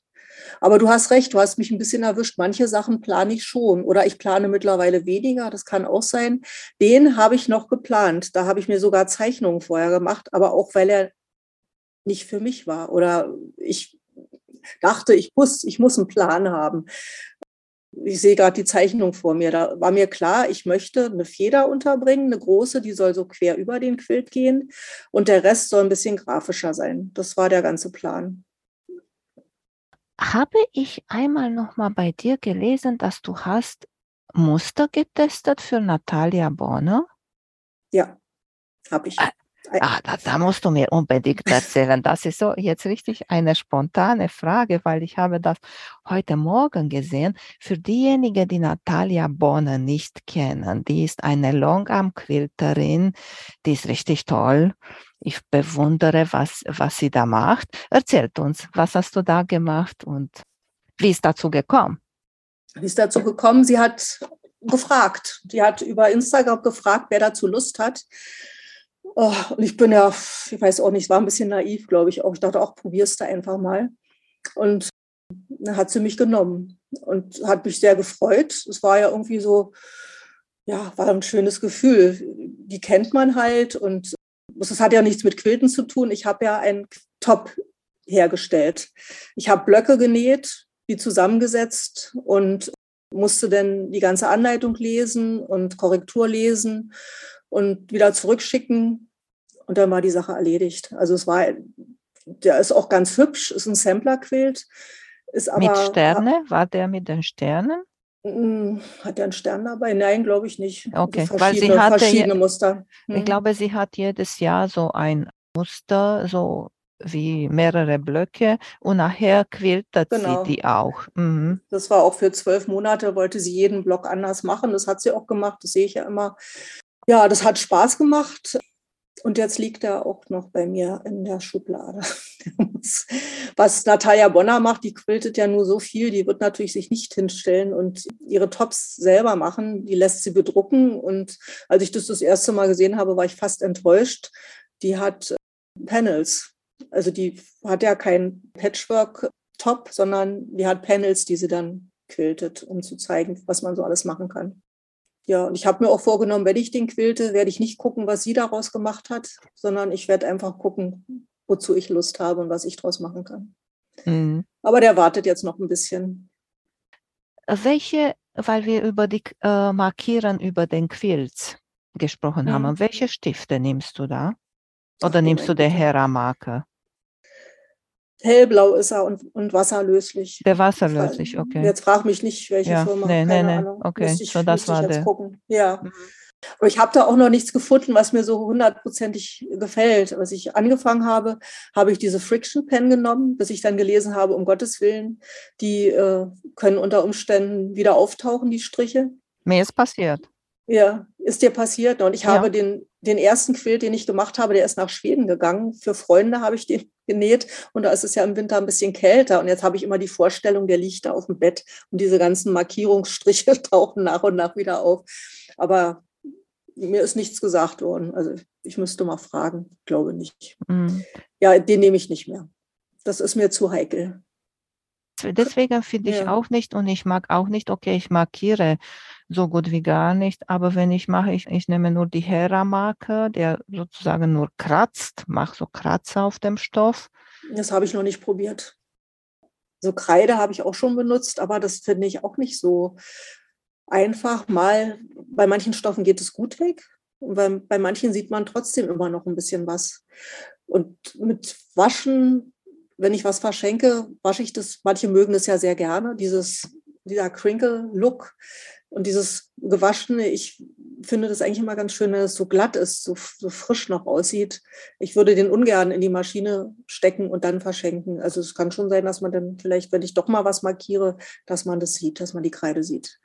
[SPEAKER 3] Aber du hast recht, du hast mich ein bisschen erwischt. Manche Sachen plane ich schon oder ich plane mittlerweile weniger, das kann auch sein. Den habe ich noch geplant. Da habe ich mir sogar Zeichnungen vorher gemacht, aber auch weil er nicht für mich war oder ich dachte, ich muss, ich muss einen Plan haben. Ich sehe gerade die Zeichnung vor mir. Da war mir klar, ich möchte eine Feder unterbringen, eine große, die soll so quer über den Quilt gehen und der Rest soll ein bisschen grafischer sein. Das war der ganze Plan.
[SPEAKER 2] Habe ich einmal noch mal bei dir gelesen, dass du hast Muster getestet für Natalia Borner?
[SPEAKER 3] Ja, habe ich.
[SPEAKER 2] Ah, da, da, musst du mir unbedingt erzählen. Das ist so jetzt richtig eine spontane Frage, weil ich habe das heute Morgen gesehen. Für diejenigen, die Natalia Bonner nicht kennen, die ist eine Longarm-Quilterin, die ist richtig toll. Ich bewundere, was, was sie da macht. Erzählt uns, was hast du da gemacht und wie ist dazu gekommen?
[SPEAKER 3] Wie ist dazu gekommen? Sie hat gefragt. Sie hat über Instagram gefragt, wer dazu Lust hat. Oh, und ich bin ja, ich weiß auch nicht, es war ein bisschen naiv, glaube ich auch. Ich dachte auch, probierst du einfach mal. Und dann hat sie mich genommen und hat mich sehr gefreut. Es war ja irgendwie so, ja, war ein schönes Gefühl. Die kennt man halt und das hat ja nichts mit Quilten zu tun. Ich habe ja ein Top hergestellt. Ich habe Blöcke genäht, die zusammengesetzt und musste dann die ganze Anleitung lesen und Korrektur lesen und wieder zurückschicken. Und dann war die Sache erledigt. Also es war, der ist auch ganz hübsch, ist ein Sampler-Quilt.
[SPEAKER 2] mit Sterne? War der mit den Sternen?
[SPEAKER 3] Hm, hat er einen Stern dabei? Nein, glaube ich nicht.
[SPEAKER 2] Okay, also weil sie hatte, verschiedene Muster. Hm. Ich glaube, sie hat jedes Jahr so ein Muster, so wie mehrere Blöcke und nachher quiltet genau. sie die auch.
[SPEAKER 3] Mhm. Das war auch für zwölf Monate, wollte sie jeden Block anders machen. Das hat sie auch gemacht, das sehe ich ja immer. Ja, das hat Spaß gemacht. Und jetzt liegt er auch noch bei mir in der Schublade. Was Natalia Bonner macht, die quiltet ja nur so viel, die wird natürlich sich nicht hinstellen und ihre Tops selber machen. Die lässt sie bedrucken. Und als ich das das erste Mal gesehen habe, war ich fast enttäuscht. Die hat Panels also die hat ja kein Patchwork-Top, sondern die hat Panels, die sie dann quiltet, um zu zeigen, was man so alles machen kann. Ja, und ich habe mir auch vorgenommen, wenn ich den quilte, werde ich nicht gucken, was sie daraus gemacht hat, sondern ich werde einfach gucken, wozu ich Lust habe und was ich daraus machen kann. Mhm. Aber der wartet jetzt noch ein bisschen.
[SPEAKER 2] Welche, weil wir über die äh, Markieren über den Quilt gesprochen mhm. haben, welche Stifte nimmst du da? Oder Ach, nimmst du den Hera-Marker?
[SPEAKER 3] Hellblau ist er und, und wasserlöslich.
[SPEAKER 2] Der wasserlöslich, okay.
[SPEAKER 3] Jetzt frag mich nicht, welche
[SPEAKER 2] ja,
[SPEAKER 3] Firma.
[SPEAKER 2] Nee, nee, nee. Ahnung. Okay,
[SPEAKER 3] ich, so das war der. Gucken. Ja. Mhm. Aber ich habe da auch noch nichts gefunden, was mir so hundertprozentig gefällt. Als ich angefangen habe, habe ich diese Friction Pen genommen, bis ich dann gelesen habe, um Gottes Willen, die äh, können unter Umständen wieder auftauchen, die Striche.
[SPEAKER 2] Mir ist passiert.
[SPEAKER 3] Ja, ist dir passiert. Und ich ja. habe den, den ersten Quilt, den ich gemacht habe, der ist nach Schweden gegangen. Für Freunde habe ich den genäht. Und da ist es ja im Winter ein bisschen kälter. Und jetzt habe ich immer die Vorstellung, der liegt da auf dem Bett und diese ganzen Markierungsstriche tauchen nach und nach wieder auf. Aber mir ist nichts gesagt worden. Also ich müsste mal fragen. Glaube nicht. Mhm. Ja, den nehme ich nicht mehr. Das ist mir zu heikel.
[SPEAKER 2] Deswegen finde ich ja. auch nicht und ich mag auch nicht, okay, ich markiere so gut wie gar nicht, aber wenn ich mache, ich, ich nehme nur die Hera-Marke, der sozusagen nur kratzt, mache so Kratzer auf dem Stoff.
[SPEAKER 3] Das habe ich noch nicht probiert. So Kreide habe ich auch schon benutzt, aber das finde ich auch nicht so einfach. Mal bei manchen Stoffen geht es gut weg und bei, bei manchen sieht man trotzdem immer noch ein bisschen was. Und mit Waschen wenn ich was verschenke, wasche ich das. Manche mögen es ja sehr gerne, dieses, dieser Crinkle-Look und dieses Gewaschene. Ich finde das eigentlich immer ganz schön, wenn es so glatt ist, so, so frisch noch aussieht. Ich würde den ungern in die Maschine stecken und dann verschenken. Also es kann schon sein, dass man dann vielleicht, wenn ich doch mal was markiere, dass man das sieht, dass man die Kreide sieht.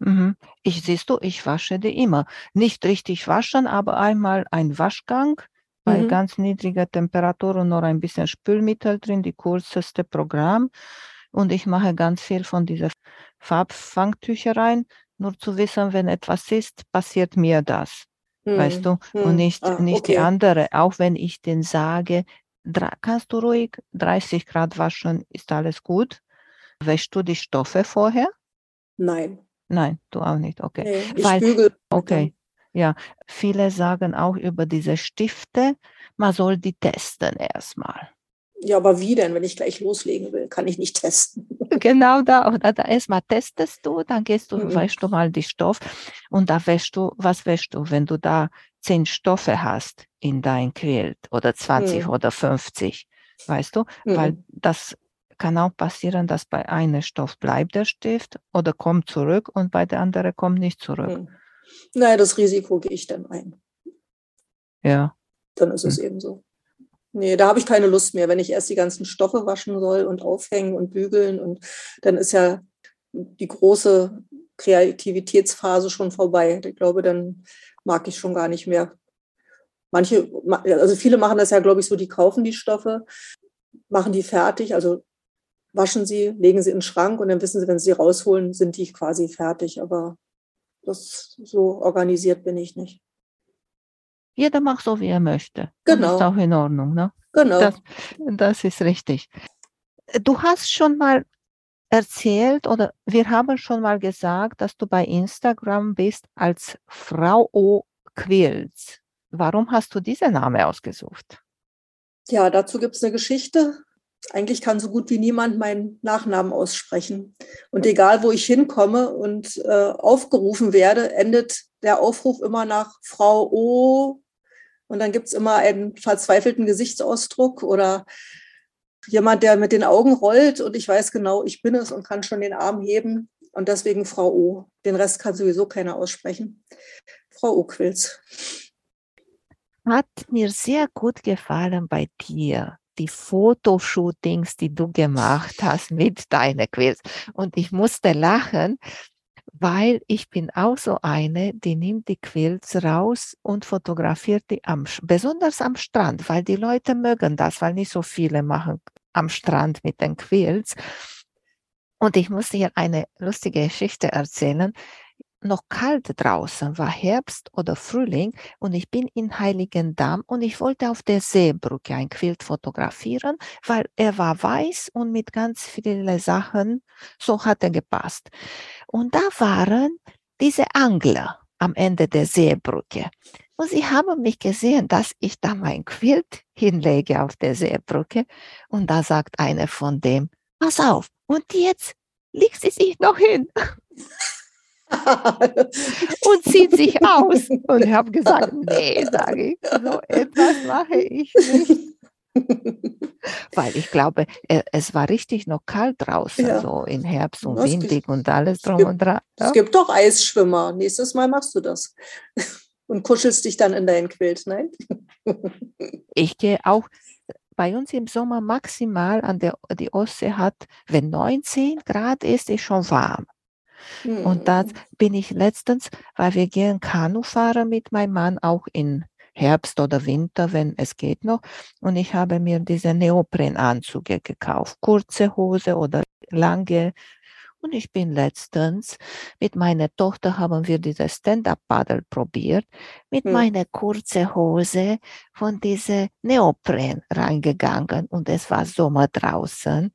[SPEAKER 2] Mhm. Ich siehst du, ich wasche die immer. Nicht richtig waschen, aber einmal ein Waschgang bei mhm. ganz niedriger Temperatur und noch ein bisschen Spülmittel drin, die kürzeste Programm. Und ich mache ganz viel von dieser Farbfangtücher rein, nur zu wissen, wenn etwas ist, passiert mir das. Mhm. Weißt du? Mhm. Und nicht, ah, nicht okay. die andere. Auch wenn ich den sage, kannst du ruhig 30 Grad waschen, ist alles gut. Wäschst du die Stoffe vorher?
[SPEAKER 3] Nein.
[SPEAKER 2] Nein, du auch nicht, okay.
[SPEAKER 3] Nee, ich Weil, bügel.
[SPEAKER 2] Okay, ja, viele sagen auch über diese Stifte, man soll die testen erstmal.
[SPEAKER 3] Ja, aber wie denn, wenn ich gleich loslegen will, kann ich nicht testen.
[SPEAKER 2] Genau da, oder da erstmal testest du, dann gehst du, mhm. wäschst du mal die Stoff und da wäschst du, was wäschst du, wenn du da zehn Stoffe hast in dein Quilt oder 20 mhm. oder 50, weißt du, mhm. weil das kann auch passieren, dass bei einem Stoff bleibt der Stift oder kommt zurück und bei der anderen kommt nicht zurück. Mhm.
[SPEAKER 3] Naja, das Risiko gehe ich dann ein.
[SPEAKER 2] Ja.
[SPEAKER 3] Dann ist es hm. eben so. Nee, da habe ich keine Lust mehr, wenn ich erst die ganzen Stoffe waschen soll und aufhängen und bügeln. Und dann ist ja die große Kreativitätsphase schon vorbei. Ich glaube, dann mag ich schon gar nicht mehr. Manche, also viele machen das ja, glaube ich, so, die kaufen die Stoffe, machen die fertig, also waschen sie, legen sie in den Schrank und dann wissen sie, wenn sie sie rausholen, sind die quasi fertig. Aber das so organisiert bin ich nicht.
[SPEAKER 2] Jeder macht so, wie er möchte.
[SPEAKER 3] Genau.
[SPEAKER 2] Das ist auch in Ordnung. Ne?
[SPEAKER 3] Genau.
[SPEAKER 2] Das, das ist richtig. Du hast schon mal erzählt oder wir haben schon mal gesagt, dass du bei Instagram bist als Frau O. Quills. Warum hast du diesen Namen ausgesucht?
[SPEAKER 3] Ja, dazu gibt es eine Geschichte eigentlich kann so gut wie niemand meinen Nachnamen aussprechen. Und egal, wo ich hinkomme und äh, aufgerufen werde, endet der Aufruf immer nach Frau O. Und dann gibt es immer einen verzweifelten Gesichtsausdruck oder jemand, der mit den Augen rollt und ich weiß genau, ich bin es und kann schon den Arm heben. Und deswegen Frau O. Den Rest kann sowieso keiner aussprechen. Frau O. Quills.
[SPEAKER 2] hat mir sehr gut gefallen bei dir. Die Fotoshootings, die du gemacht hast mit deiner Quills. Und ich musste lachen, weil ich bin auch so eine, die nimmt die Quilts raus und fotografiert die am, besonders am Strand, weil die Leute mögen das, weil nicht so viele machen am Strand mit den Quilts. Und ich musste hier eine lustige Geschichte erzählen noch kalt draußen, war Herbst oder Frühling und ich bin in Heiligendamm und ich wollte auf der Seebrücke ein Quilt fotografieren, weil er war weiß und mit ganz vielen Sachen, so hat er gepasst. Und da waren diese Angler am Ende der Seebrücke. Und sie haben mich gesehen, dass ich da mein Quilt hinlege auf der Seebrücke. Und da sagt einer von dem, pass auf, und jetzt legt sie sich noch hin. und zieht sich aus. Und ich habe gesagt, nee, sage ich, so etwas mache ich nicht. Weil ich glaube, äh, es war richtig noch kalt draußen, ja. so in Herbst und das windig gibt, und alles drum
[SPEAKER 3] gibt,
[SPEAKER 2] und dran.
[SPEAKER 3] Ja? Es gibt doch Eisschwimmer. Nächstes Mal machst du das. Und kuschelst dich dann in dein Quilt, nein?
[SPEAKER 2] Ich gehe auch bei uns im Sommer maximal an der die Ostsee hat, wenn 19 Grad ist, ist schon warm. Und da hm. bin ich letztens, weil wir gehen Kanu fahren mit meinem Mann auch in Herbst oder Winter, wenn es geht noch. Und ich habe mir diese Neoprenanzüge gekauft, kurze Hose oder lange. Und ich bin letztens mit meiner Tochter haben wir diese Stand-up-Paddle probiert, mit hm. meiner kurzen Hose von diese Neopren reingegangen und es war Sommer draußen.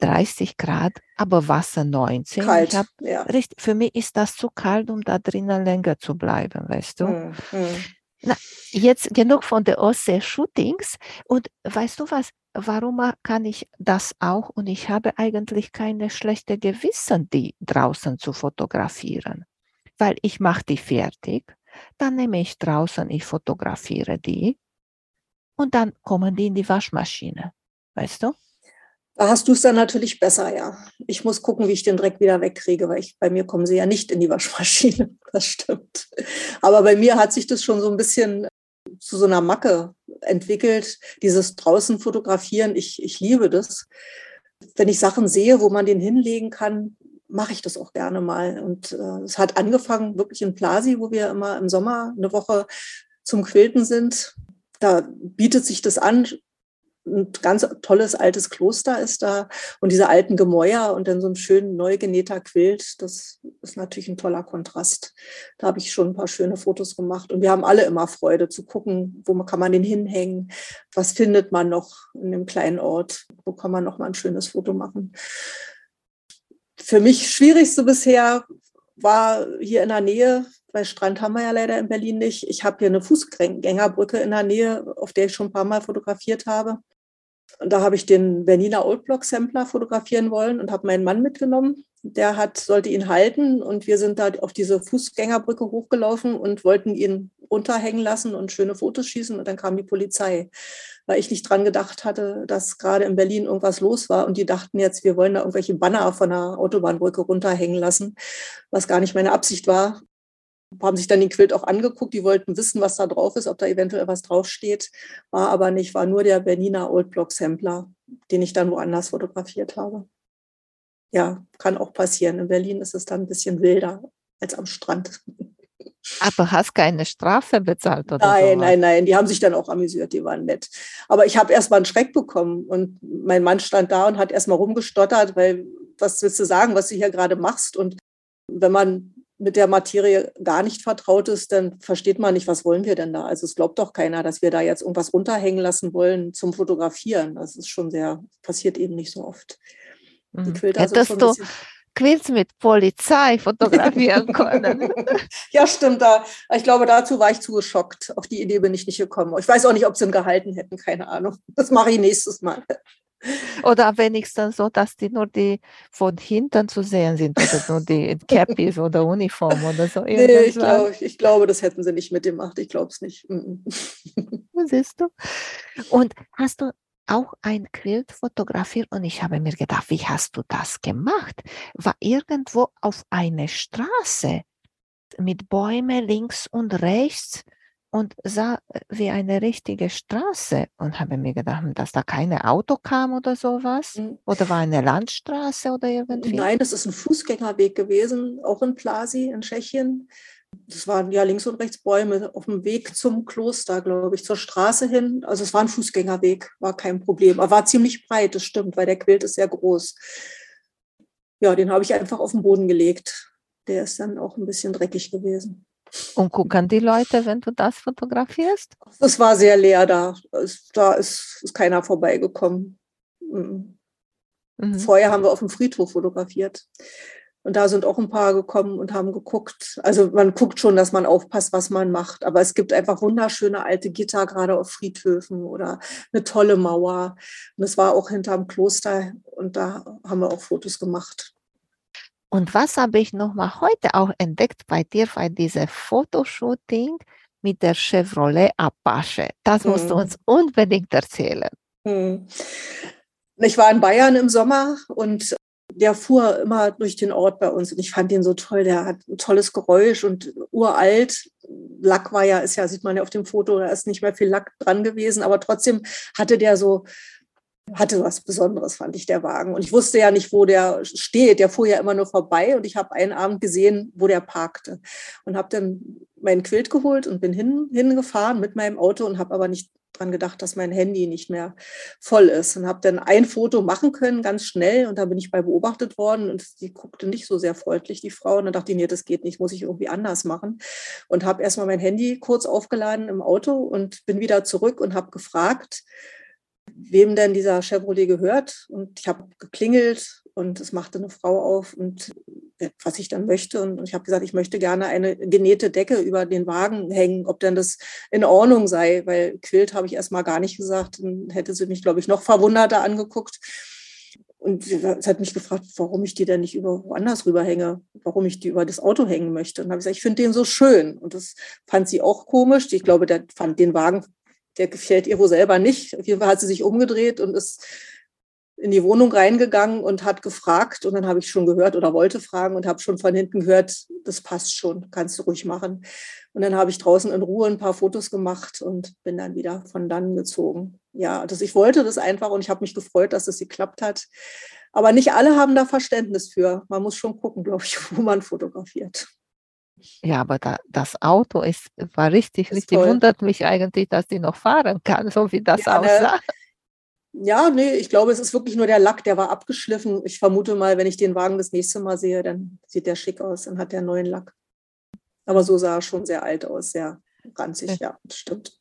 [SPEAKER 2] 30 Grad, aber Wasser 19.
[SPEAKER 3] Kalt, hab, ja.
[SPEAKER 2] richtig, für mich ist das zu kalt, um da drinnen länger zu bleiben, weißt du? Mm, mm. Na, jetzt genug von der Ostsee-Shootings. Und weißt du was? Warum kann ich das auch? Und ich habe eigentlich keine schlechte Gewissen, die draußen zu fotografieren. Weil ich mache die fertig, dann nehme ich draußen, ich fotografiere die und dann kommen die in die Waschmaschine. Weißt du?
[SPEAKER 3] Da hast du es dann natürlich besser, ja. Ich muss gucken, wie ich den Dreck wieder wegkriege, weil ich, bei mir kommen sie ja nicht in die Waschmaschine. Das stimmt. Aber bei mir hat sich das schon so ein bisschen zu so einer Macke entwickelt, dieses draußen fotografieren. Ich, ich liebe das. Wenn ich Sachen sehe, wo man den hinlegen kann, mache ich das auch gerne mal. Und äh, es hat angefangen wirklich in Plasi, wo wir immer im Sommer eine Woche zum Quilten sind. Da bietet sich das an, ein ganz tolles altes Kloster ist da und diese alten Gemäuer und dann so ein schön neu genähter Quilt, das ist natürlich ein toller Kontrast. Da habe ich schon ein paar schöne Fotos gemacht und wir haben alle immer Freude zu gucken, wo kann man den hinhängen, was findet man noch in dem kleinen Ort, wo kann man noch mal ein schönes Foto machen. Für mich schwierigste bisher war hier in der Nähe, weil Strand haben wir ja leider in Berlin nicht. Ich habe hier eine Fußgängerbrücke in der Nähe, auf der ich schon ein paar Mal fotografiert habe. Und da habe ich den Berliner Oldblock Sampler fotografieren wollen und habe meinen Mann mitgenommen. Der hat, sollte ihn halten und wir sind da auf diese Fußgängerbrücke hochgelaufen und wollten ihn runterhängen lassen und schöne Fotos schießen. Und dann kam die Polizei, weil ich nicht dran gedacht hatte, dass gerade in Berlin irgendwas los war. Und die dachten jetzt, wir wollen da irgendwelche Banner von der Autobahnbrücke runterhängen lassen, was gar nicht meine Absicht war haben sich dann den Quilt auch angeguckt. Die wollten wissen, was da drauf ist, ob da eventuell was draufsteht. War aber nicht, war nur der Berliner Old Block Sampler, den ich dann woanders fotografiert habe. Ja, kann auch passieren. In Berlin ist es dann ein bisschen wilder als am Strand.
[SPEAKER 2] Aber hast keine Strafe bezahlt oder
[SPEAKER 3] Nein, so? nein, nein. Die haben sich dann auch amüsiert, die waren nett. Aber ich habe erst mal einen Schreck bekommen und mein Mann stand da und hat erst mal rumgestottert, weil was willst du sagen, was du hier gerade machst? Und wenn man mit der Materie gar nicht vertraut ist, dann versteht man nicht, was wollen wir denn da? Also es glaubt doch keiner, dass wir da jetzt irgendwas runterhängen lassen wollen zum Fotografieren. Das ist schon sehr, passiert eben nicht so oft.
[SPEAKER 2] Die mhm. Quilter Hättest du Quills mit Polizei fotografieren können.
[SPEAKER 3] ja, stimmt. Da, ich glaube, dazu war ich zu geschockt. Auf die Idee bin ich nicht gekommen. Ich weiß auch nicht, ob sie ihn gehalten hätten, keine Ahnung. Das mache ich nächstes Mal.
[SPEAKER 2] Oder wenigstens so, dass die nur die von hinten zu sehen sind oder nur die Cappies oder Uniform oder so.
[SPEAKER 3] Nee, ich, glaub, ich glaube, das hätten sie nicht mitgemacht. Ich glaube es nicht.
[SPEAKER 2] Siehst du? Und hast du auch ein Quilt fotografiert und ich habe mir gedacht, wie hast du das gemacht? War irgendwo auf einer Straße mit Bäumen links und rechts und sah äh, wie eine richtige Straße und habe mir gedacht, dass da keine Auto kam oder sowas. Mhm. Oder war eine Landstraße oder irgendwie?
[SPEAKER 3] Nein, das ist ein Fußgängerweg gewesen, auch in Plasi in Tschechien. Das waren ja links und rechts Bäume auf dem Weg zum Kloster, glaube ich, zur Straße hin. Also es war ein Fußgängerweg, war kein Problem. Er war ziemlich breit, das stimmt, weil der Quilt ist sehr groß. Ja, den habe ich einfach auf den Boden gelegt. Der ist dann auch ein bisschen dreckig gewesen.
[SPEAKER 2] Und gucken die Leute, wenn du das fotografierst?
[SPEAKER 3] Es war sehr leer da. Da ist, ist keiner vorbeigekommen. Mhm. Mhm. Vorher haben wir auf dem Friedhof fotografiert. Und da sind auch ein paar gekommen und haben geguckt. Also man guckt schon, dass man aufpasst, was man macht. Aber es gibt einfach wunderschöne alte Gitter, gerade auf Friedhöfen oder eine tolle Mauer. Und es war auch hinterm Kloster und da haben wir auch Fotos gemacht.
[SPEAKER 2] Und was habe ich nochmal heute auch entdeckt bei dir bei diesem Fotoshooting mit der Chevrolet Apache? Das musst hm. du uns unbedingt erzählen. Hm.
[SPEAKER 3] Ich war in Bayern im Sommer und der fuhr immer durch den Ort bei uns und ich fand ihn so toll. Der hat ein tolles Geräusch und uralt. Lack war ja, ist ja, sieht man ja auf dem Foto, da ist nicht mehr viel Lack dran gewesen, aber trotzdem hatte der so hatte was Besonderes, fand ich, der Wagen. Und ich wusste ja nicht, wo der steht. Der fuhr ja immer nur vorbei und ich habe einen Abend gesehen, wo der parkte. Und habe dann meinen Quilt geholt und bin hin, hingefahren mit meinem Auto und habe aber nicht dran gedacht, dass mein Handy nicht mehr voll ist. Und habe dann ein Foto machen können, ganz schnell. Und da bin ich bei beobachtet worden und die guckte nicht so sehr freundlich, die Frau. Und dann dachte ich, nee, das geht nicht, muss ich irgendwie anders machen. Und habe erstmal mein Handy kurz aufgeladen im Auto und bin wieder zurück und habe gefragt, wem denn dieser Chevrolet gehört. Und ich habe geklingelt und es machte eine Frau auf und äh, was ich dann möchte. Und ich habe gesagt, ich möchte gerne eine genähte Decke über den Wagen hängen, ob denn das in Ordnung sei, weil Quilt habe ich erst mal gar nicht gesagt. Dann hätte sie mich, glaube ich, noch verwunderter angeguckt. Und sie hat mich gefragt, warum ich die denn nicht über woanders rüberhänge, warum ich die über das Auto hängen möchte. Und habe ich gesagt, ich finde den so schön. Und das fand sie auch komisch. Ich glaube, der fand den Wagen der gefällt ihr wohl selber nicht. Auf jeden Fall hat sie sich umgedreht und ist in die Wohnung reingegangen und hat gefragt. Und dann habe ich schon gehört oder wollte fragen und habe schon von hinten gehört, das passt schon, kannst du ruhig machen. Und dann habe ich draußen in Ruhe ein paar Fotos gemacht und bin dann wieder von dann gezogen. Ja, also ich wollte das einfach und ich habe mich gefreut, dass es geklappt hat. Aber nicht alle haben da Verständnis für. Man muss schon gucken, glaube ich, wo man fotografiert.
[SPEAKER 2] Ja, aber da, das Auto ist, war richtig, ist richtig, toll. wundert mich eigentlich, dass die noch fahren kann, so wie das ja, ne? aussah.
[SPEAKER 3] Ne? Ja, nee, ich glaube, es ist wirklich nur der Lack, der war abgeschliffen. Ich vermute mal, wenn ich den Wagen das nächste Mal sehe, dann sieht der schick aus, dann hat der neuen Lack. Aber so sah er schon sehr alt aus, sehr ranzig, ja, das stimmt.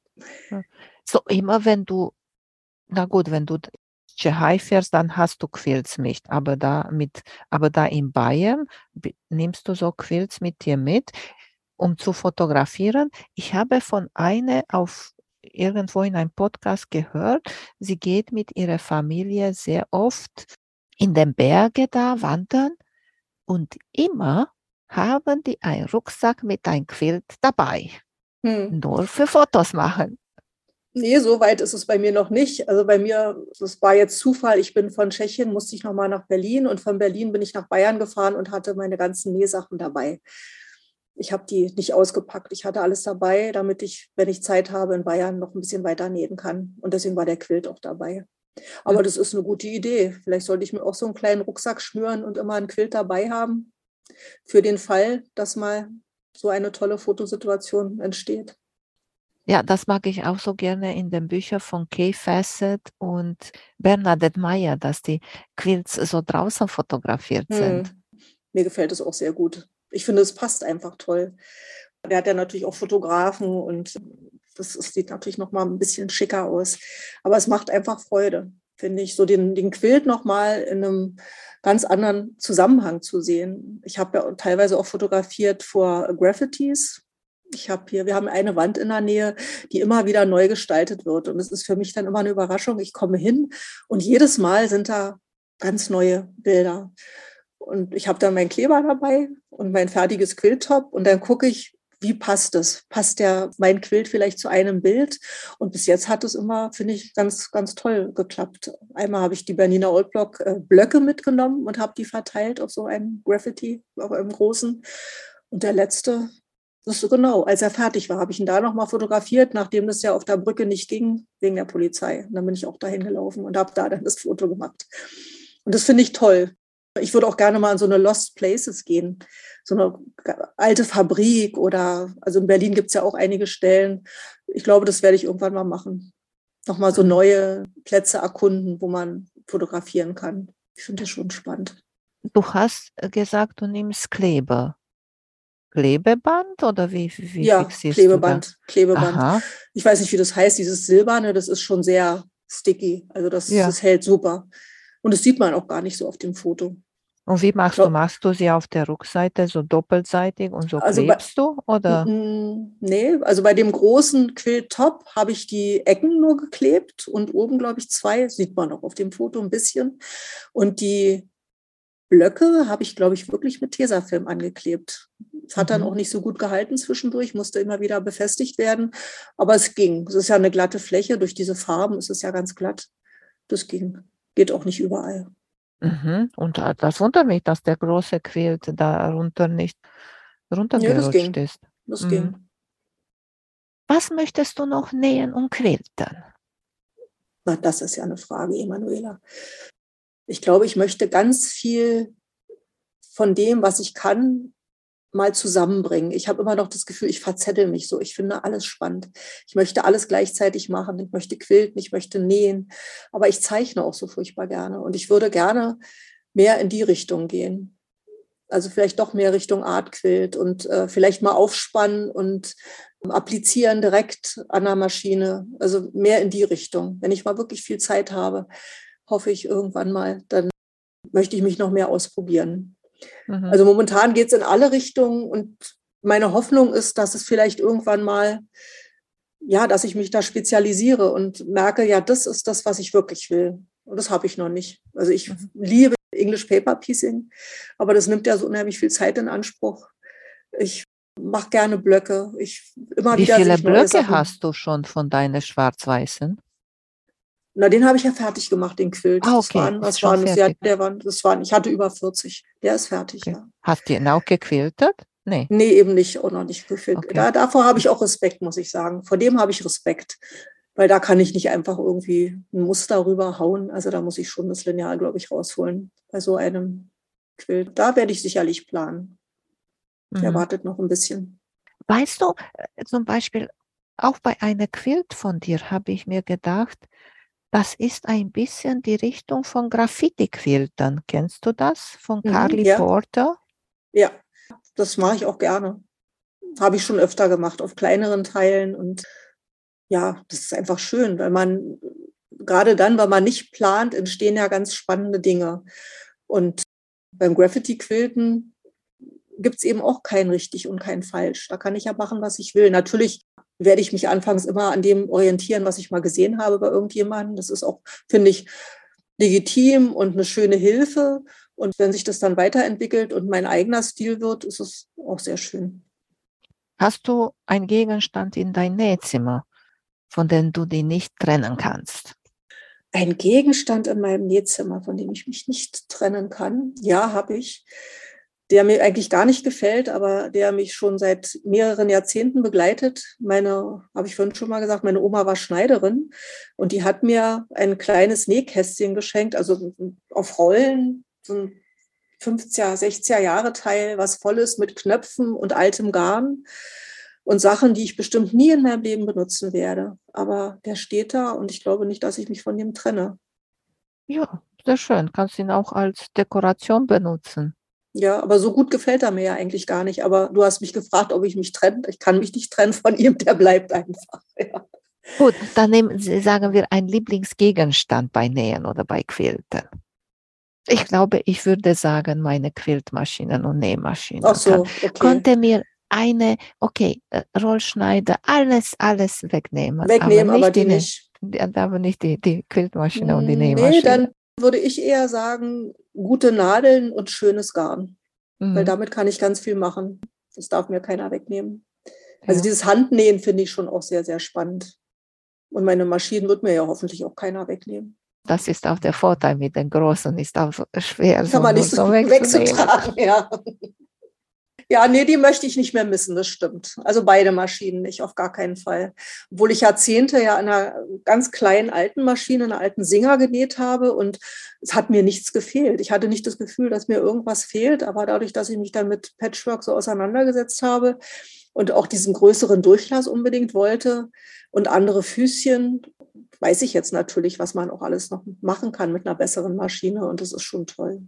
[SPEAKER 2] So, immer wenn du, na gut, wenn du Tschechei fährst, dann hast du Quilts nicht. Aber da, mit, aber da in Bayern nimmst du so Quilts mit dir mit, um zu fotografieren. Ich habe von einer auf irgendwo in einem Podcast gehört, sie geht mit ihrer Familie sehr oft in den Berge da wandern und immer haben die einen Rucksack mit einem Quilt dabei. Hm. Nur für Fotos machen.
[SPEAKER 3] Nee, so weit ist es bei mir noch nicht. Also bei mir, das war jetzt Zufall. Ich bin von Tschechien, musste ich nochmal nach Berlin und von Berlin bin ich nach Bayern gefahren und hatte meine ganzen Nähsachen dabei. Ich habe die nicht ausgepackt. Ich hatte alles dabei, damit ich, wenn ich Zeit habe, in Bayern noch ein bisschen weiter nähen kann. Und deswegen war der Quilt auch dabei. Aber das ist eine gute Idee. Vielleicht sollte ich mir auch so einen kleinen Rucksack schnüren und immer einen Quilt dabei haben. Für den Fall, dass mal so eine tolle Fotosituation entsteht.
[SPEAKER 2] Ja, das mag ich auch so gerne in den Büchern von Kay Fassett und Bernadette Meyer, dass die Quilts so draußen fotografiert sind. Hm.
[SPEAKER 3] Mir gefällt es auch sehr gut. Ich finde, es passt einfach toll. Der hat ja natürlich auch Fotografen und das, das sieht natürlich noch mal ein bisschen schicker aus. Aber es macht einfach Freude, finde ich, so den, den Quilt noch mal in einem ganz anderen Zusammenhang zu sehen. Ich habe ja teilweise auch fotografiert vor Graffitis, ich habe hier, wir haben eine Wand in der Nähe, die immer wieder neu gestaltet wird. Und es ist für mich dann immer eine Überraschung. Ich komme hin und jedes Mal sind da ganz neue Bilder. Und ich habe dann meinen Kleber dabei und mein fertiges Quilltop und dann gucke ich, wie passt es? Passt der mein Quilt vielleicht zu einem Bild? Und bis jetzt hat es immer, finde ich, ganz, ganz toll geklappt. Einmal habe ich die Bernina Oldblock äh, Blöcke mitgenommen und habe die verteilt auf so einem Graffiti, auf einem großen. Und der letzte, Das genau, als er fertig war, habe ich ihn da nochmal fotografiert, nachdem das ja auf der Brücke nicht ging, wegen der Polizei. Und dann bin ich auch dahin gelaufen und habe da dann das Foto gemacht. Und das finde ich toll. Ich würde auch gerne mal in so eine Lost Places gehen. So eine alte Fabrik oder, also in Berlin gibt es ja auch einige Stellen. Ich glaube, das werde ich irgendwann mal machen. Nochmal so neue Plätze erkunden, wo man fotografieren kann. Ich finde das schon spannend.
[SPEAKER 2] Du hast gesagt, du nimmst Kleber. Klebeband oder wie, wie
[SPEAKER 3] ja, Klebeband, Klebeband. Aha. Ich weiß nicht, wie das heißt, dieses Silberne, das ist schon sehr sticky. Also das, ja. das hält super. Und das sieht man auch gar nicht so auf dem Foto.
[SPEAKER 2] Und wie machst du? Machst du sie auf der Rückseite so doppelseitig und so also klebst bei, du? Oder?
[SPEAKER 3] Nee, also bei dem großen Quill-Top habe ich die Ecken nur geklebt und oben, glaube ich, zwei, sieht man auch auf dem Foto ein bisschen. Und die Blöcke habe ich, glaube ich, wirklich mit Tesafilm angeklebt. Es hat mhm. dann auch nicht so gut gehalten zwischendurch, musste immer wieder befestigt werden. Aber es ging. Es ist ja eine glatte Fläche. Durch diese Farben ist es ja ganz glatt. Das ging. Geht auch nicht überall.
[SPEAKER 2] Mhm. Und das wundert mich, dass der große Quilt darunter nicht runtergerutscht ja, das ist.
[SPEAKER 3] Das mhm. ging.
[SPEAKER 2] Was möchtest du noch nähen und quilten?
[SPEAKER 3] Na, das ist ja eine Frage, Emanuela. Ich glaube, ich möchte ganz viel von dem, was ich kann, mal zusammenbringen. Ich habe immer noch das Gefühl, ich verzettel mich so. Ich finde alles spannend. Ich möchte alles gleichzeitig machen. Ich möchte quilten, ich möchte nähen. Aber ich zeichne auch so furchtbar gerne. Und ich würde gerne mehr in die Richtung gehen. Also vielleicht doch mehr Richtung Art Quilt und äh, vielleicht mal aufspannen und applizieren direkt an der Maschine. Also mehr in die Richtung. Wenn ich mal wirklich viel Zeit habe, hoffe ich irgendwann mal, dann möchte ich mich noch mehr ausprobieren. Mhm. Also momentan geht es in alle Richtungen und meine Hoffnung ist, dass es vielleicht irgendwann mal, ja, dass ich mich da spezialisiere und merke, ja, das ist das, was ich wirklich will. Und das habe ich noch nicht. Also ich mhm. liebe English Paper Piecing, aber das nimmt ja so unheimlich viel Zeit in Anspruch. Ich mache gerne Blöcke. Ich
[SPEAKER 2] immer Wie wieder viele Blöcke hast du schon von deinen schwarz-weißen?
[SPEAKER 3] Na, den habe ich ja fertig gemacht, den Quilt. Ah, okay. Das waren, was waren das? Ja, der war, das waren, ich hatte über 40. Der ist fertig, okay. ja.
[SPEAKER 2] Hast du ihn auch gequiltet?
[SPEAKER 3] Nee. Nee, eben nicht, auch noch nicht gefilmt. Okay. Da, davor habe ich auch Respekt, muss ich sagen. Vor dem habe ich Respekt. Weil da kann ich nicht einfach irgendwie ein Muster rüberhauen. Also da muss ich schon das Lineal, glaube ich, rausholen. Bei so einem Quilt. Da werde ich sicherlich planen. Mhm. Der wartet noch ein bisschen.
[SPEAKER 2] Weißt du, äh, zum Beispiel auch bei einer Quilt von dir habe ich mir gedacht, das ist ein bisschen die Richtung von Graffiti-Quiltern. Kennst du das von mhm, Carly ja. Porter?
[SPEAKER 3] Ja, das mache ich auch gerne. Habe ich schon öfter gemacht, auf kleineren Teilen. Und ja, das ist einfach schön, weil man, gerade dann, weil man nicht plant, entstehen ja ganz spannende Dinge. Und beim Graffiti-Quilten gibt es eben auch kein richtig und kein falsch. Da kann ich ja machen, was ich will. Natürlich werde ich mich anfangs immer an dem orientieren, was ich mal gesehen habe bei irgendjemandem. Das ist auch, finde ich, legitim und eine schöne Hilfe. Und wenn sich das dann weiterentwickelt und mein eigener Stil wird, ist es auch sehr schön.
[SPEAKER 2] Hast du einen Gegenstand in dein Nähzimmer, von dem du den nicht trennen kannst?
[SPEAKER 3] Ein Gegenstand in meinem Nähzimmer, von dem ich mich nicht trennen kann? Ja, habe ich der mir eigentlich gar nicht gefällt, aber der mich schon seit mehreren Jahrzehnten begleitet. Meine, habe ich vorhin schon mal gesagt, meine Oma war Schneiderin und die hat mir ein kleines Nähkästchen geschenkt, also auf Rollen, so ein 50er, 60er Jahre Teil, was voll ist mit Knöpfen und altem Garn und Sachen, die ich bestimmt nie in meinem Leben benutzen werde. Aber der steht da und ich glaube nicht, dass ich mich von dem trenne.
[SPEAKER 2] Ja, sehr schön. Kannst ihn auch als Dekoration benutzen.
[SPEAKER 3] Ja, aber so gut gefällt er mir ja eigentlich gar nicht. Aber du hast mich gefragt, ob ich mich trenne. Ich kann mich nicht trennen von ihm, der bleibt einfach. Ja.
[SPEAKER 2] Gut, dann nehmen, sagen wir ein Lieblingsgegenstand bei Nähen oder bei Quilten. Ich glaube, ich würde sagen, meine Quiltmaschinen und Nähmaschinen.
[SPEAKER 3] Ach so, okay.
[SPEAKER 2] Konnte mir eine, okay, äh, Rollschneider, alles, alles wegnehmen.
[SPEAKER 3] Wegnehmen, aber, aber die nicht.
[SPEAKER 2] Aber nicht die, die Quiltmaschine und die Nähmaschine. Nee,
[SPEAKER 3] dann würde ich eher sagen, gute Nadeln und schönes Garn. Mhm. Weil damit kann ich ganz viel machen. Das darf mir keiner wegnehmen. Also dieses Handnähen finde ich schon auch sehr, sehr spannend. Und meine Maschinen wird mir ja hoffentlich auch keiner wegnehmen.
[SPEAKER 2] Das ist auch der Vorteil mit den großen, ist auch schwer.
[SPEAKER 3] Kann so man nicht so wegzutragen, ja. Ja, nee, die möchte ich nicht mehr missen, das stimmt. Also beide Maschinen nicht, auf gar keinen Fall. Obwohl ich Jahrzehnte ja an einer ganz kleinen alten Maschine, einer alten Singer genäht habe und es hat mir nichts gefehlt. Ich hatte nicht das Gefühl, dass mir irgendwas fehlt, aber dadurch, dass ich mich dann mit Patchwork so auseinandergesetzt habe und auch diesen größeren Durchlass unbedingt wollte und andere Füßchen, weiß ich jetzt natürlich, was man auch alles noch machen kann mit einer besseren Maschine und das ist schon toll.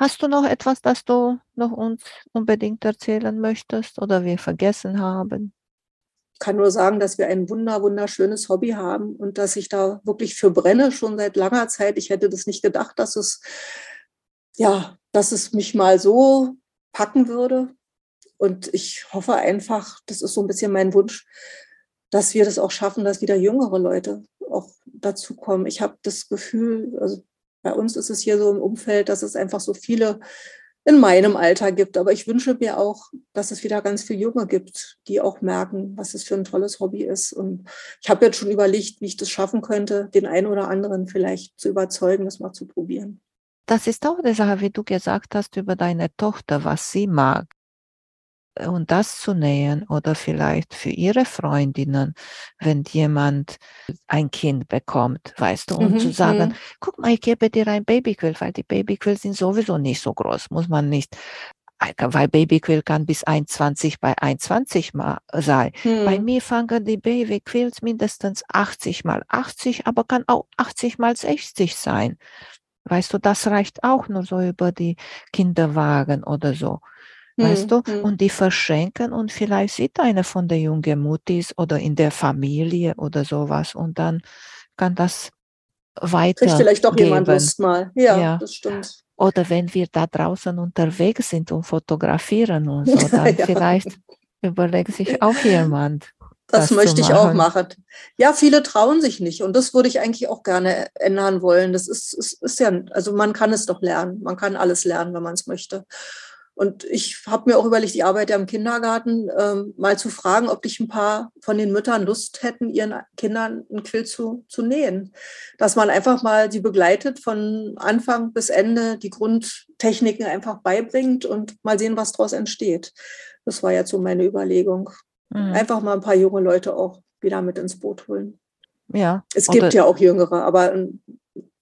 [SPEAKER 2] Hast du noch etwas, das du noch uns unbedingt erzählen möchtest oder wir vergessen haben?
[SPEAKER 3] Ich kann nur sagen, dass wir ein wunder, wunderschönes Hobby haben und dass ich da wirklich für brenne, schon seit langer Zeit. Ich hätte das nicht gedacht, dass es, ja, dass es mich mal so packen würde. Und ich hoffe einfach, das ist so ein bisschen mein Wunsch, dass wir das auch schaffen, dass wieder jüngere Leute auch dazu. Ich habe das Gefühl, also bei uns ist es hier so im Umfeld, dass es einfach so viele in meinem Alter gibt. Aber ich wünsche mir auch, dass es wieder ganz viele Junge gibt, die auch merken, was es für ein tolles Hobby ist. Und ich habe jetzt schon überlegt, wie ich das schaffen könnte, den einen oder anderen vielleicht zu überzeugen, das mal zu probieren.
[SPEAKER 2] Das ist auch eine Sache, wie du gesagt hast über deine Tochter, was sie mag und das zu nähen oder vielleicht für ihre Freundinnen, wenn jemand ein Kind bekommt, weißt du, und mhm, zu sagen, mhm. guck mal, ich gebe dir ein Babyquill, weil die Babyquill sind sowieso nicht so groß, muss man nicht weil Babyquill kann bis 1,20 bei 1,20 mal sein. Hm. Bei mir fangen die Babyquills mindestens 80 mal 80, aber kann auch 80 mal 60 sein. Weißt du, das reicht auch nur so über die Kinderwagen oder so weißt du, mhm. und die verschenken und vielleicht sieht eine von der jungen Muttis oder in der Familie oder sowas und dann kann das weiter. Kriegt
[SPEAKER 3] vielleicht doch jemand Lust mal. Ja, ja, das stimmt.
[SPEAKER 2] Oder wenn wir da draußen unterwegs sind und fotografieren und so, dann ja. vielleicht überlegt sich auch jemand.
[SPEAKER 3] Das, das möchte ich auch machen. Ja, viele trauen sich nicht und das würde ich eigentlich auch gerne ändern wollen. Das ist, ist, ist ja, also man kann es doch lernen. Man kann alles lernen, wenn man es möchte. Und ich habe mir auch überlegt, ich arbeite ja im Kindergarten, ähm, mal zu fragen, ob nicht ein paar von den Müttern Lust hätten, ihren Kindern einen Quill zu, zu nähen. Dass man einfach mal sie begleitet von Anfang bis Ende, die Grundtechniken einfach beibringt und mal sehen, was daraus entsteht. Das war jetzt so meine Überlegung. Mhm. Einfach mal ein paar junge Leute auch wieder mit ins Boot holen. Ja. Es gibt ja auch Jüngere, aber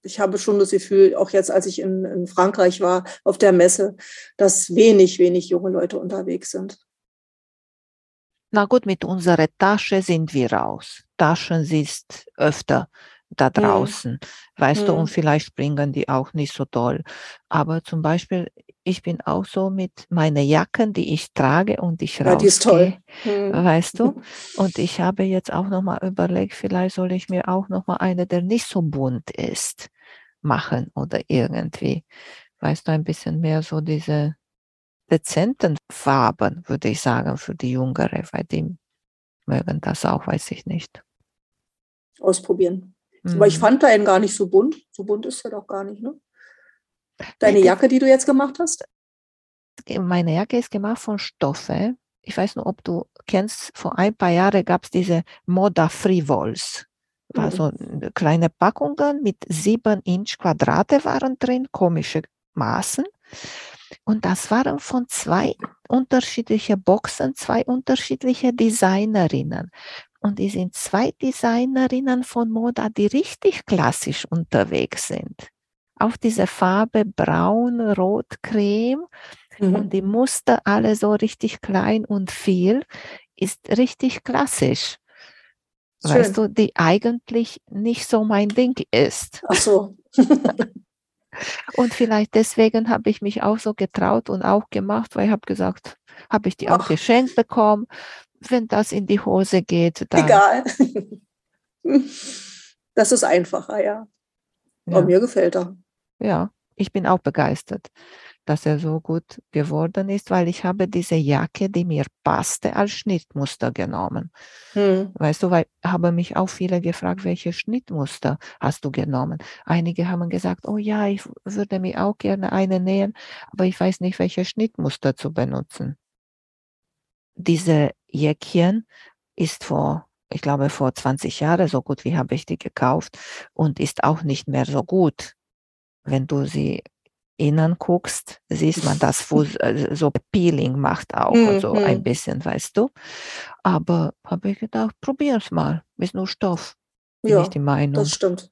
[SPEAKER 3] ich habe schon das Gefühl, auch jetzt, als ich in, in Frankreich war, auf der Messe, dass wenig, wenig junge Leute unterwegs sind.
[SPEAKER 2] Na gut, mit unserer Tasche sind wir raus. Taschen siehst öfter da hm. draußen, hm. weißt du, und vielleicht bringen die auch nicht so toll. Aber zum Beispiel, ich bin auch so mit meinen Jacken, die ich trage und ich ja, die ist toll. Hm. weißt du. Und ich habe jetzt auch nochmal überlegt, vielleicht soll ich mir auch nochmal eine, der nicht so bunt ist, machen oder irgendwie, weißt du, ein bisschen mehr so diese dezenten Farben, würde ich sagen, für die Jüngere, weil die mögen das auch, weiß ich nicht.
[SPEAKER 3] Ausprobieren. Mhm. Aber ich mhm. fand deinen gar nicht so bunt. So bunt ist er doch gar nicht, ne? Deine Jacke, die du jetzt gemacht hast?
[SPEAKER 2] Meine Jacke ist gemacht von Stoffe. Ich weiß nur, ob du kennst, vor ein paar Jahren gab es diese Moda Frivols. War mhm. so kleine Packungen mit sieben Inch Quadrate waren drin, komische Maßen. Und das waren von zwei unterschiedlichen Boxen, zwei unterschiedliche Designerinnen. Und die sind zwei Designerinnen von Moda, die richtig klassisch unterwegs sind. Auf diese Farbe braun, rot, creme mhm. und die Muster alle so richtig klein und viel, ist richtig klassisch. Schön. Weißt du, die eigentlich nicht so mein Ding ist.
[SPEAKER 3] Ach so.
[SPEAKER 2] und vielleicht deswegen habe ich mich auch so getraut und auch gemacht, weil ich habe gesagt, habe ich die Ach. auch geschenkt bekommen wenn das in die Hose geht,
[SPEAKER 3] dann. Egal. Das ist einfacher, ja. ja. Aber mir gefällt er.
[SPEAKER 2] Ja, ich bin auch begeistert, dass er so gut geworden ist, weil ich habe diese Jacke, die mir passte, als Schnittmuster genommen. Hm. Weißt du, weil haben mich auch viele gefragt, welche Schnittmuster hast du genommen? Einige haben gesagt, oh ja, ich würde mir auch gerne eine nähen, aber ich weiß nicht, welche Schnittmuster zu benutzen diese Jäckchen ist vor, ich glaube, vor 20 Jahren so gut wie habe ich die gekauft und ist auch nicht mehr so gut, wenn du sie innen guckst, siehst man das, wo äh, so Peeling macht auch
[SPEAKER 3] Mhm,
[SPEAKER 2] und so ein
[SPEAKER 3] mhm.
[SPEAKER 2] bisschen, weißt du. Aber habe ich gedacht, probier's mal. Ist nur Stoff. Bin
[SPEAKER 3] Ja,
[SPEAKER 2] ich die Meinung.
[SPEAKER 3] Das stimmt.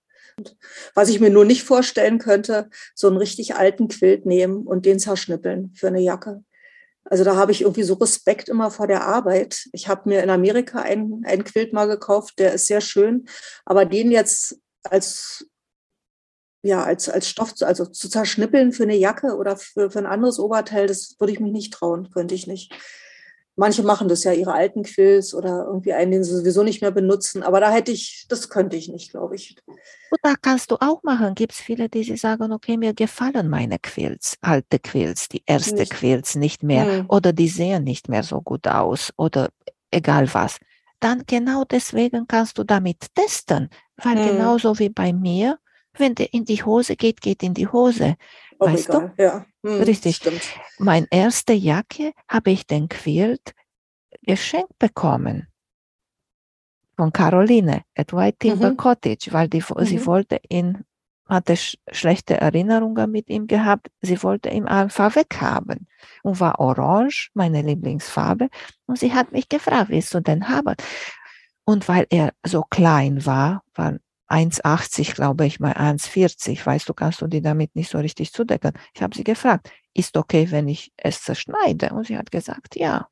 [SPEAKER 3] Was ich mir nur nicht vorstellen könnte, so einen richtig alten Quilt nehmen und den zerschnippeln für eine Jacke. Also da habe ich irgendwie so Respekt immer vor der Arbeit. Ich habe mir in Amerika einen, einen Quilt mal gekauft, der ist sehr schön, aber den jetzt als ja, als, als Stoff, zu- also zu zerschnippeln für eine Jacke oder für, für ein anderes Oberteil, das würde ich mich nicht trauen, könnte ich nicht. Manche machen das ja, ihre alten Quills oder irgendwie einen, den sie sowieso nicht mehr benutzen. Aber da hätte ich, das könnte ich nicht, glaube ich.
[SPEAKER 2] Und da kannst du auch machen. Gibt es viele, die sie sagen, okay, mir gefallen meine Quills, alte Quills, die erste
[SPEAKER 3] Nicht.
[SPEAKER 2] Quills nicht mehr
[SPEAKER 3] Hm.
[SPEAKER 2] oder die sehen nicht mehr so gut aus oder egal was. Dann genau deswegen kannst du damit testen, weil
[SPEAKER 3] Hm.
[SPEAKER 2] genauso wie bei mir, wenn der in die Hose geht, geht in die Hose.
[SPEAKER 3] Auch
[SPEAKER 2] Weißt du?
[SPEAKER 3] Ja, hm,
[SPEAKER 2] Richtig.
[SPEAKER 3] Stimmt.
[SPEAKER 2] Mein erste Jacke habe ich den Quilt geschenkt bekommen von Caroline at White Timber
[SPEAKER 3] Mhm.
[SPEAKER 2] Cottage, weil die, sie
[SPEAKER 3] Mhm.
[SPEAKER 2] wollte ihn, hatte sch schlechte Erinnerungen mit ihm gehabt. Sie wollte ihn einfach weghaben und war orange, meine Lieblingsfarbe. Und sie hat mich gefragt, willst du den haben? Und weil er so klein war, war 1,80, glaube ich, mal 1,40, weißt du, kannst du die damit nicht so richtig zudecken. Ich habe sie gefragt, ist okay, wenn ich es zerschneide? Und sie hat gesagt, ja.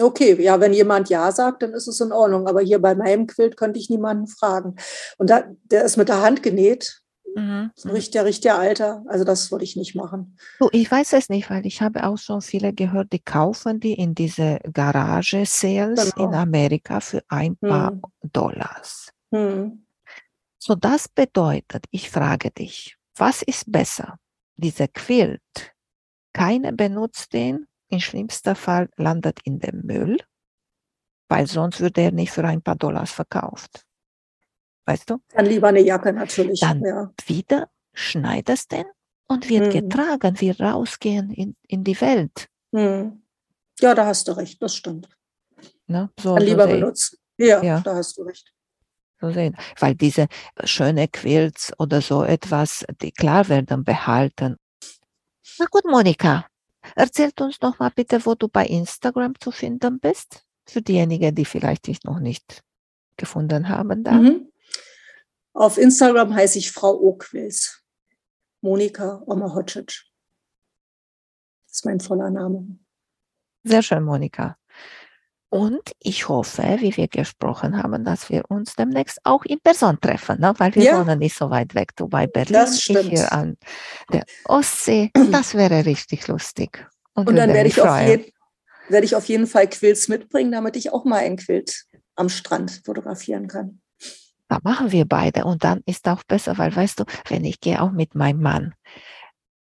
[SPEAKER 3] Okay, ja, wenn jemand Ja sagt, dann ist es in Ordnung. Aber hier bei meinem Quilt könnte ich niemanden fragen. Und da, der ist mit der Hand genäht,
[SPEAKER 2] Mhm.
[SPEAKER 3] so richtig, der richtige Alter. Also das würde ich nicht machen.
[SPEAKER 2] Du, ich weiß es nicht, weil ich habe auch schon viele gehört, die kaufen die in diese Garage-Sales in
[SPEAKER 3] Genau.
[SPEAKER 2] Amerika für ein paar
[SPEAKER 3] Hm.
[SPEAKER 2] Dollars.
[SPEAKER 3] Hm.
[SPEAKER 2] So, das bedeutet, ich frage dich, was ist besser? Dieser Quilt, keiner benutzt den, im schlimmsten Fall landet in dem Müll, weil sonst würde er nicht für ein paar Dollars verkauft. Weißt du?
[SPEAKER 3] Dann lieber eine Jacke natürlich.
[SPEAKER 2] Dann-
[SPEAKER 3] ja.
[SPEAKER 2] Wieder schneidest den und wird
[SPEAKER 3] Mhm.
[SPEAKER 2] getragen, wir rausgehen in, in die Welt.
[SPEAKER 3] Hm. ja, da hast du recht, das stimmt.
[SPEAKER 2] Ne? So,
[SPEAKER 3] Dann lieber benutzen. Ja,
[SPEAKER 2] Ja.
[SPEAKER 3] da hast du recht.
[SPEAKER 2] So sehen. Weil diese schöne Quilts oder so etwas, die klar werden behalten. Na gut, Monika, erzählt uns noch mal bitte, wo du bei Instagram zu finden bist. Für diejenigen, die vielleicht dich noch nicht gefunden haben da.
[SPEAKER 3] Mhm. Auf Instagram heiße ich Frau Oquils. Monika Omahodžić. Das ist mein voller Name.
[SPEAKER 2] Sehr schön, Monika. Und ich hoffe, wie wir gesprochen haben, dass wir uns demnächst auch in Person treffen, ne? weil wir
[SPEAKER 3] Ja.
[SPEAKER 2] wohnen nicht so weit weg. Du bei Berlin,
[SPEAKER 3] Das
[SPEAKER 2] ich
[SPEAKER 3] stimmt.
[SPEAKER 2] hier an der Ostsee. Das wäre richtig lustig.
[SPEAKER 3] Und dann
[SPEAKER 2] würde
[SPEAKER 3] werde ich, auf jeden, werde ich auf jeden Fall Quills mitbringen, damit ich auch mal ein Quilt am Strand fotografieren kann.
[SPEAKER 2] Da machen wir beide. Und dann ist auch besser, weil weißt du, wenn ich gehe auch mit meinem Mann,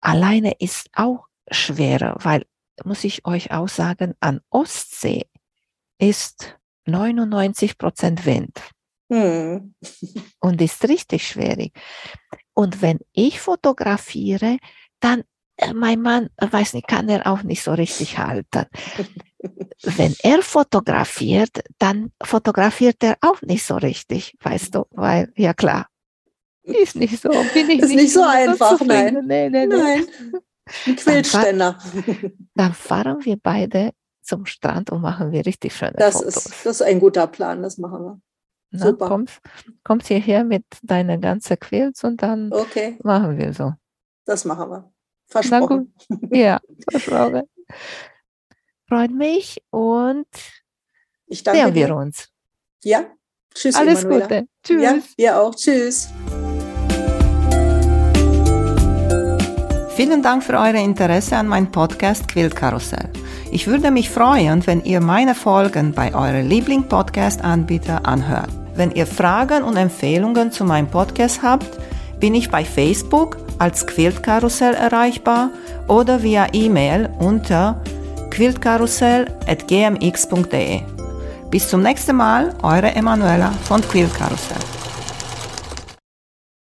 [SPEAKER 2] alleine ist auch schwerer, weil, muss ich euch auch sagen, an Ostsee ist 99 Prozent Wind
[SPEAKER 3] Hm.
[SPEAKER 2] und ist richtig schwierig. Und wenn ich fotografiere, dann äh, mein Mann, äh, weiß nicht, kann er auch nicht so richtig halten. Wenn er fotografiert, dann fotografiert er auch nicht so richtig, weißt du, weil, ja klar, ist nicht so, bin ich
[SPEAKER 3] Ist nicht so einfach,
[SPEAKER 2] zufrieden. Nee, nee, nee.
[SPEAKER 3] Nein, ein Quiltständer.
[SPEAKER 2] Dann fahren wir beide zum Strand und machen wir richtig schöne
[SPEAKER 3] Das
[SPEAKER 2] Fotos.
[SPEAKER 3] ist, das ist ein guter Plan, das machen wir.
[SPEAKER 2] Na,
[SPEAKER 3] super.
[SPEAKER 2] Kommst, kommst hierher mit deinen ganzen Quills und dann
[SPEAKER 3] Okay,
[SPEAKER 2] machen wir so.
[SPEAKER 3] das machen wir. Versprochen.
[SPEAKER 2] gut. Ja, versprochen. Freut mich und
[SPEAKER 3] Ich danke
[SPEAKER 2] sehen wir
[SPEAKER 3] dir.
[SPEAKER 2] uns.
[SPEAKER 3] Ja, tschüss,
[SPEAKER 2] Alles
[SPEAKER 3] Emanuela.
[SPEAKER 2] Gute. Tschüss.
[SPEAKER 3] Ja, dir auch. Tschüss.
[SPEAKER 1] Vielen Dank für euer Interesse an meinem Podcast Quiltkarussell. Ich würde mich freuen, wenn ihr meine Folgen bei eurem Liebling-Podcast-Anbieter anhört. Wenn ihr Fragen und Empfehlungen zu meinem Podcast habt, bin ich bei Facebook als Quiltkarussell erreichbar oder via E-Mail unter quiltkarussell.gmx.de. Bis zum nächsten Mal, eure Emanuela von Quiltkarussell.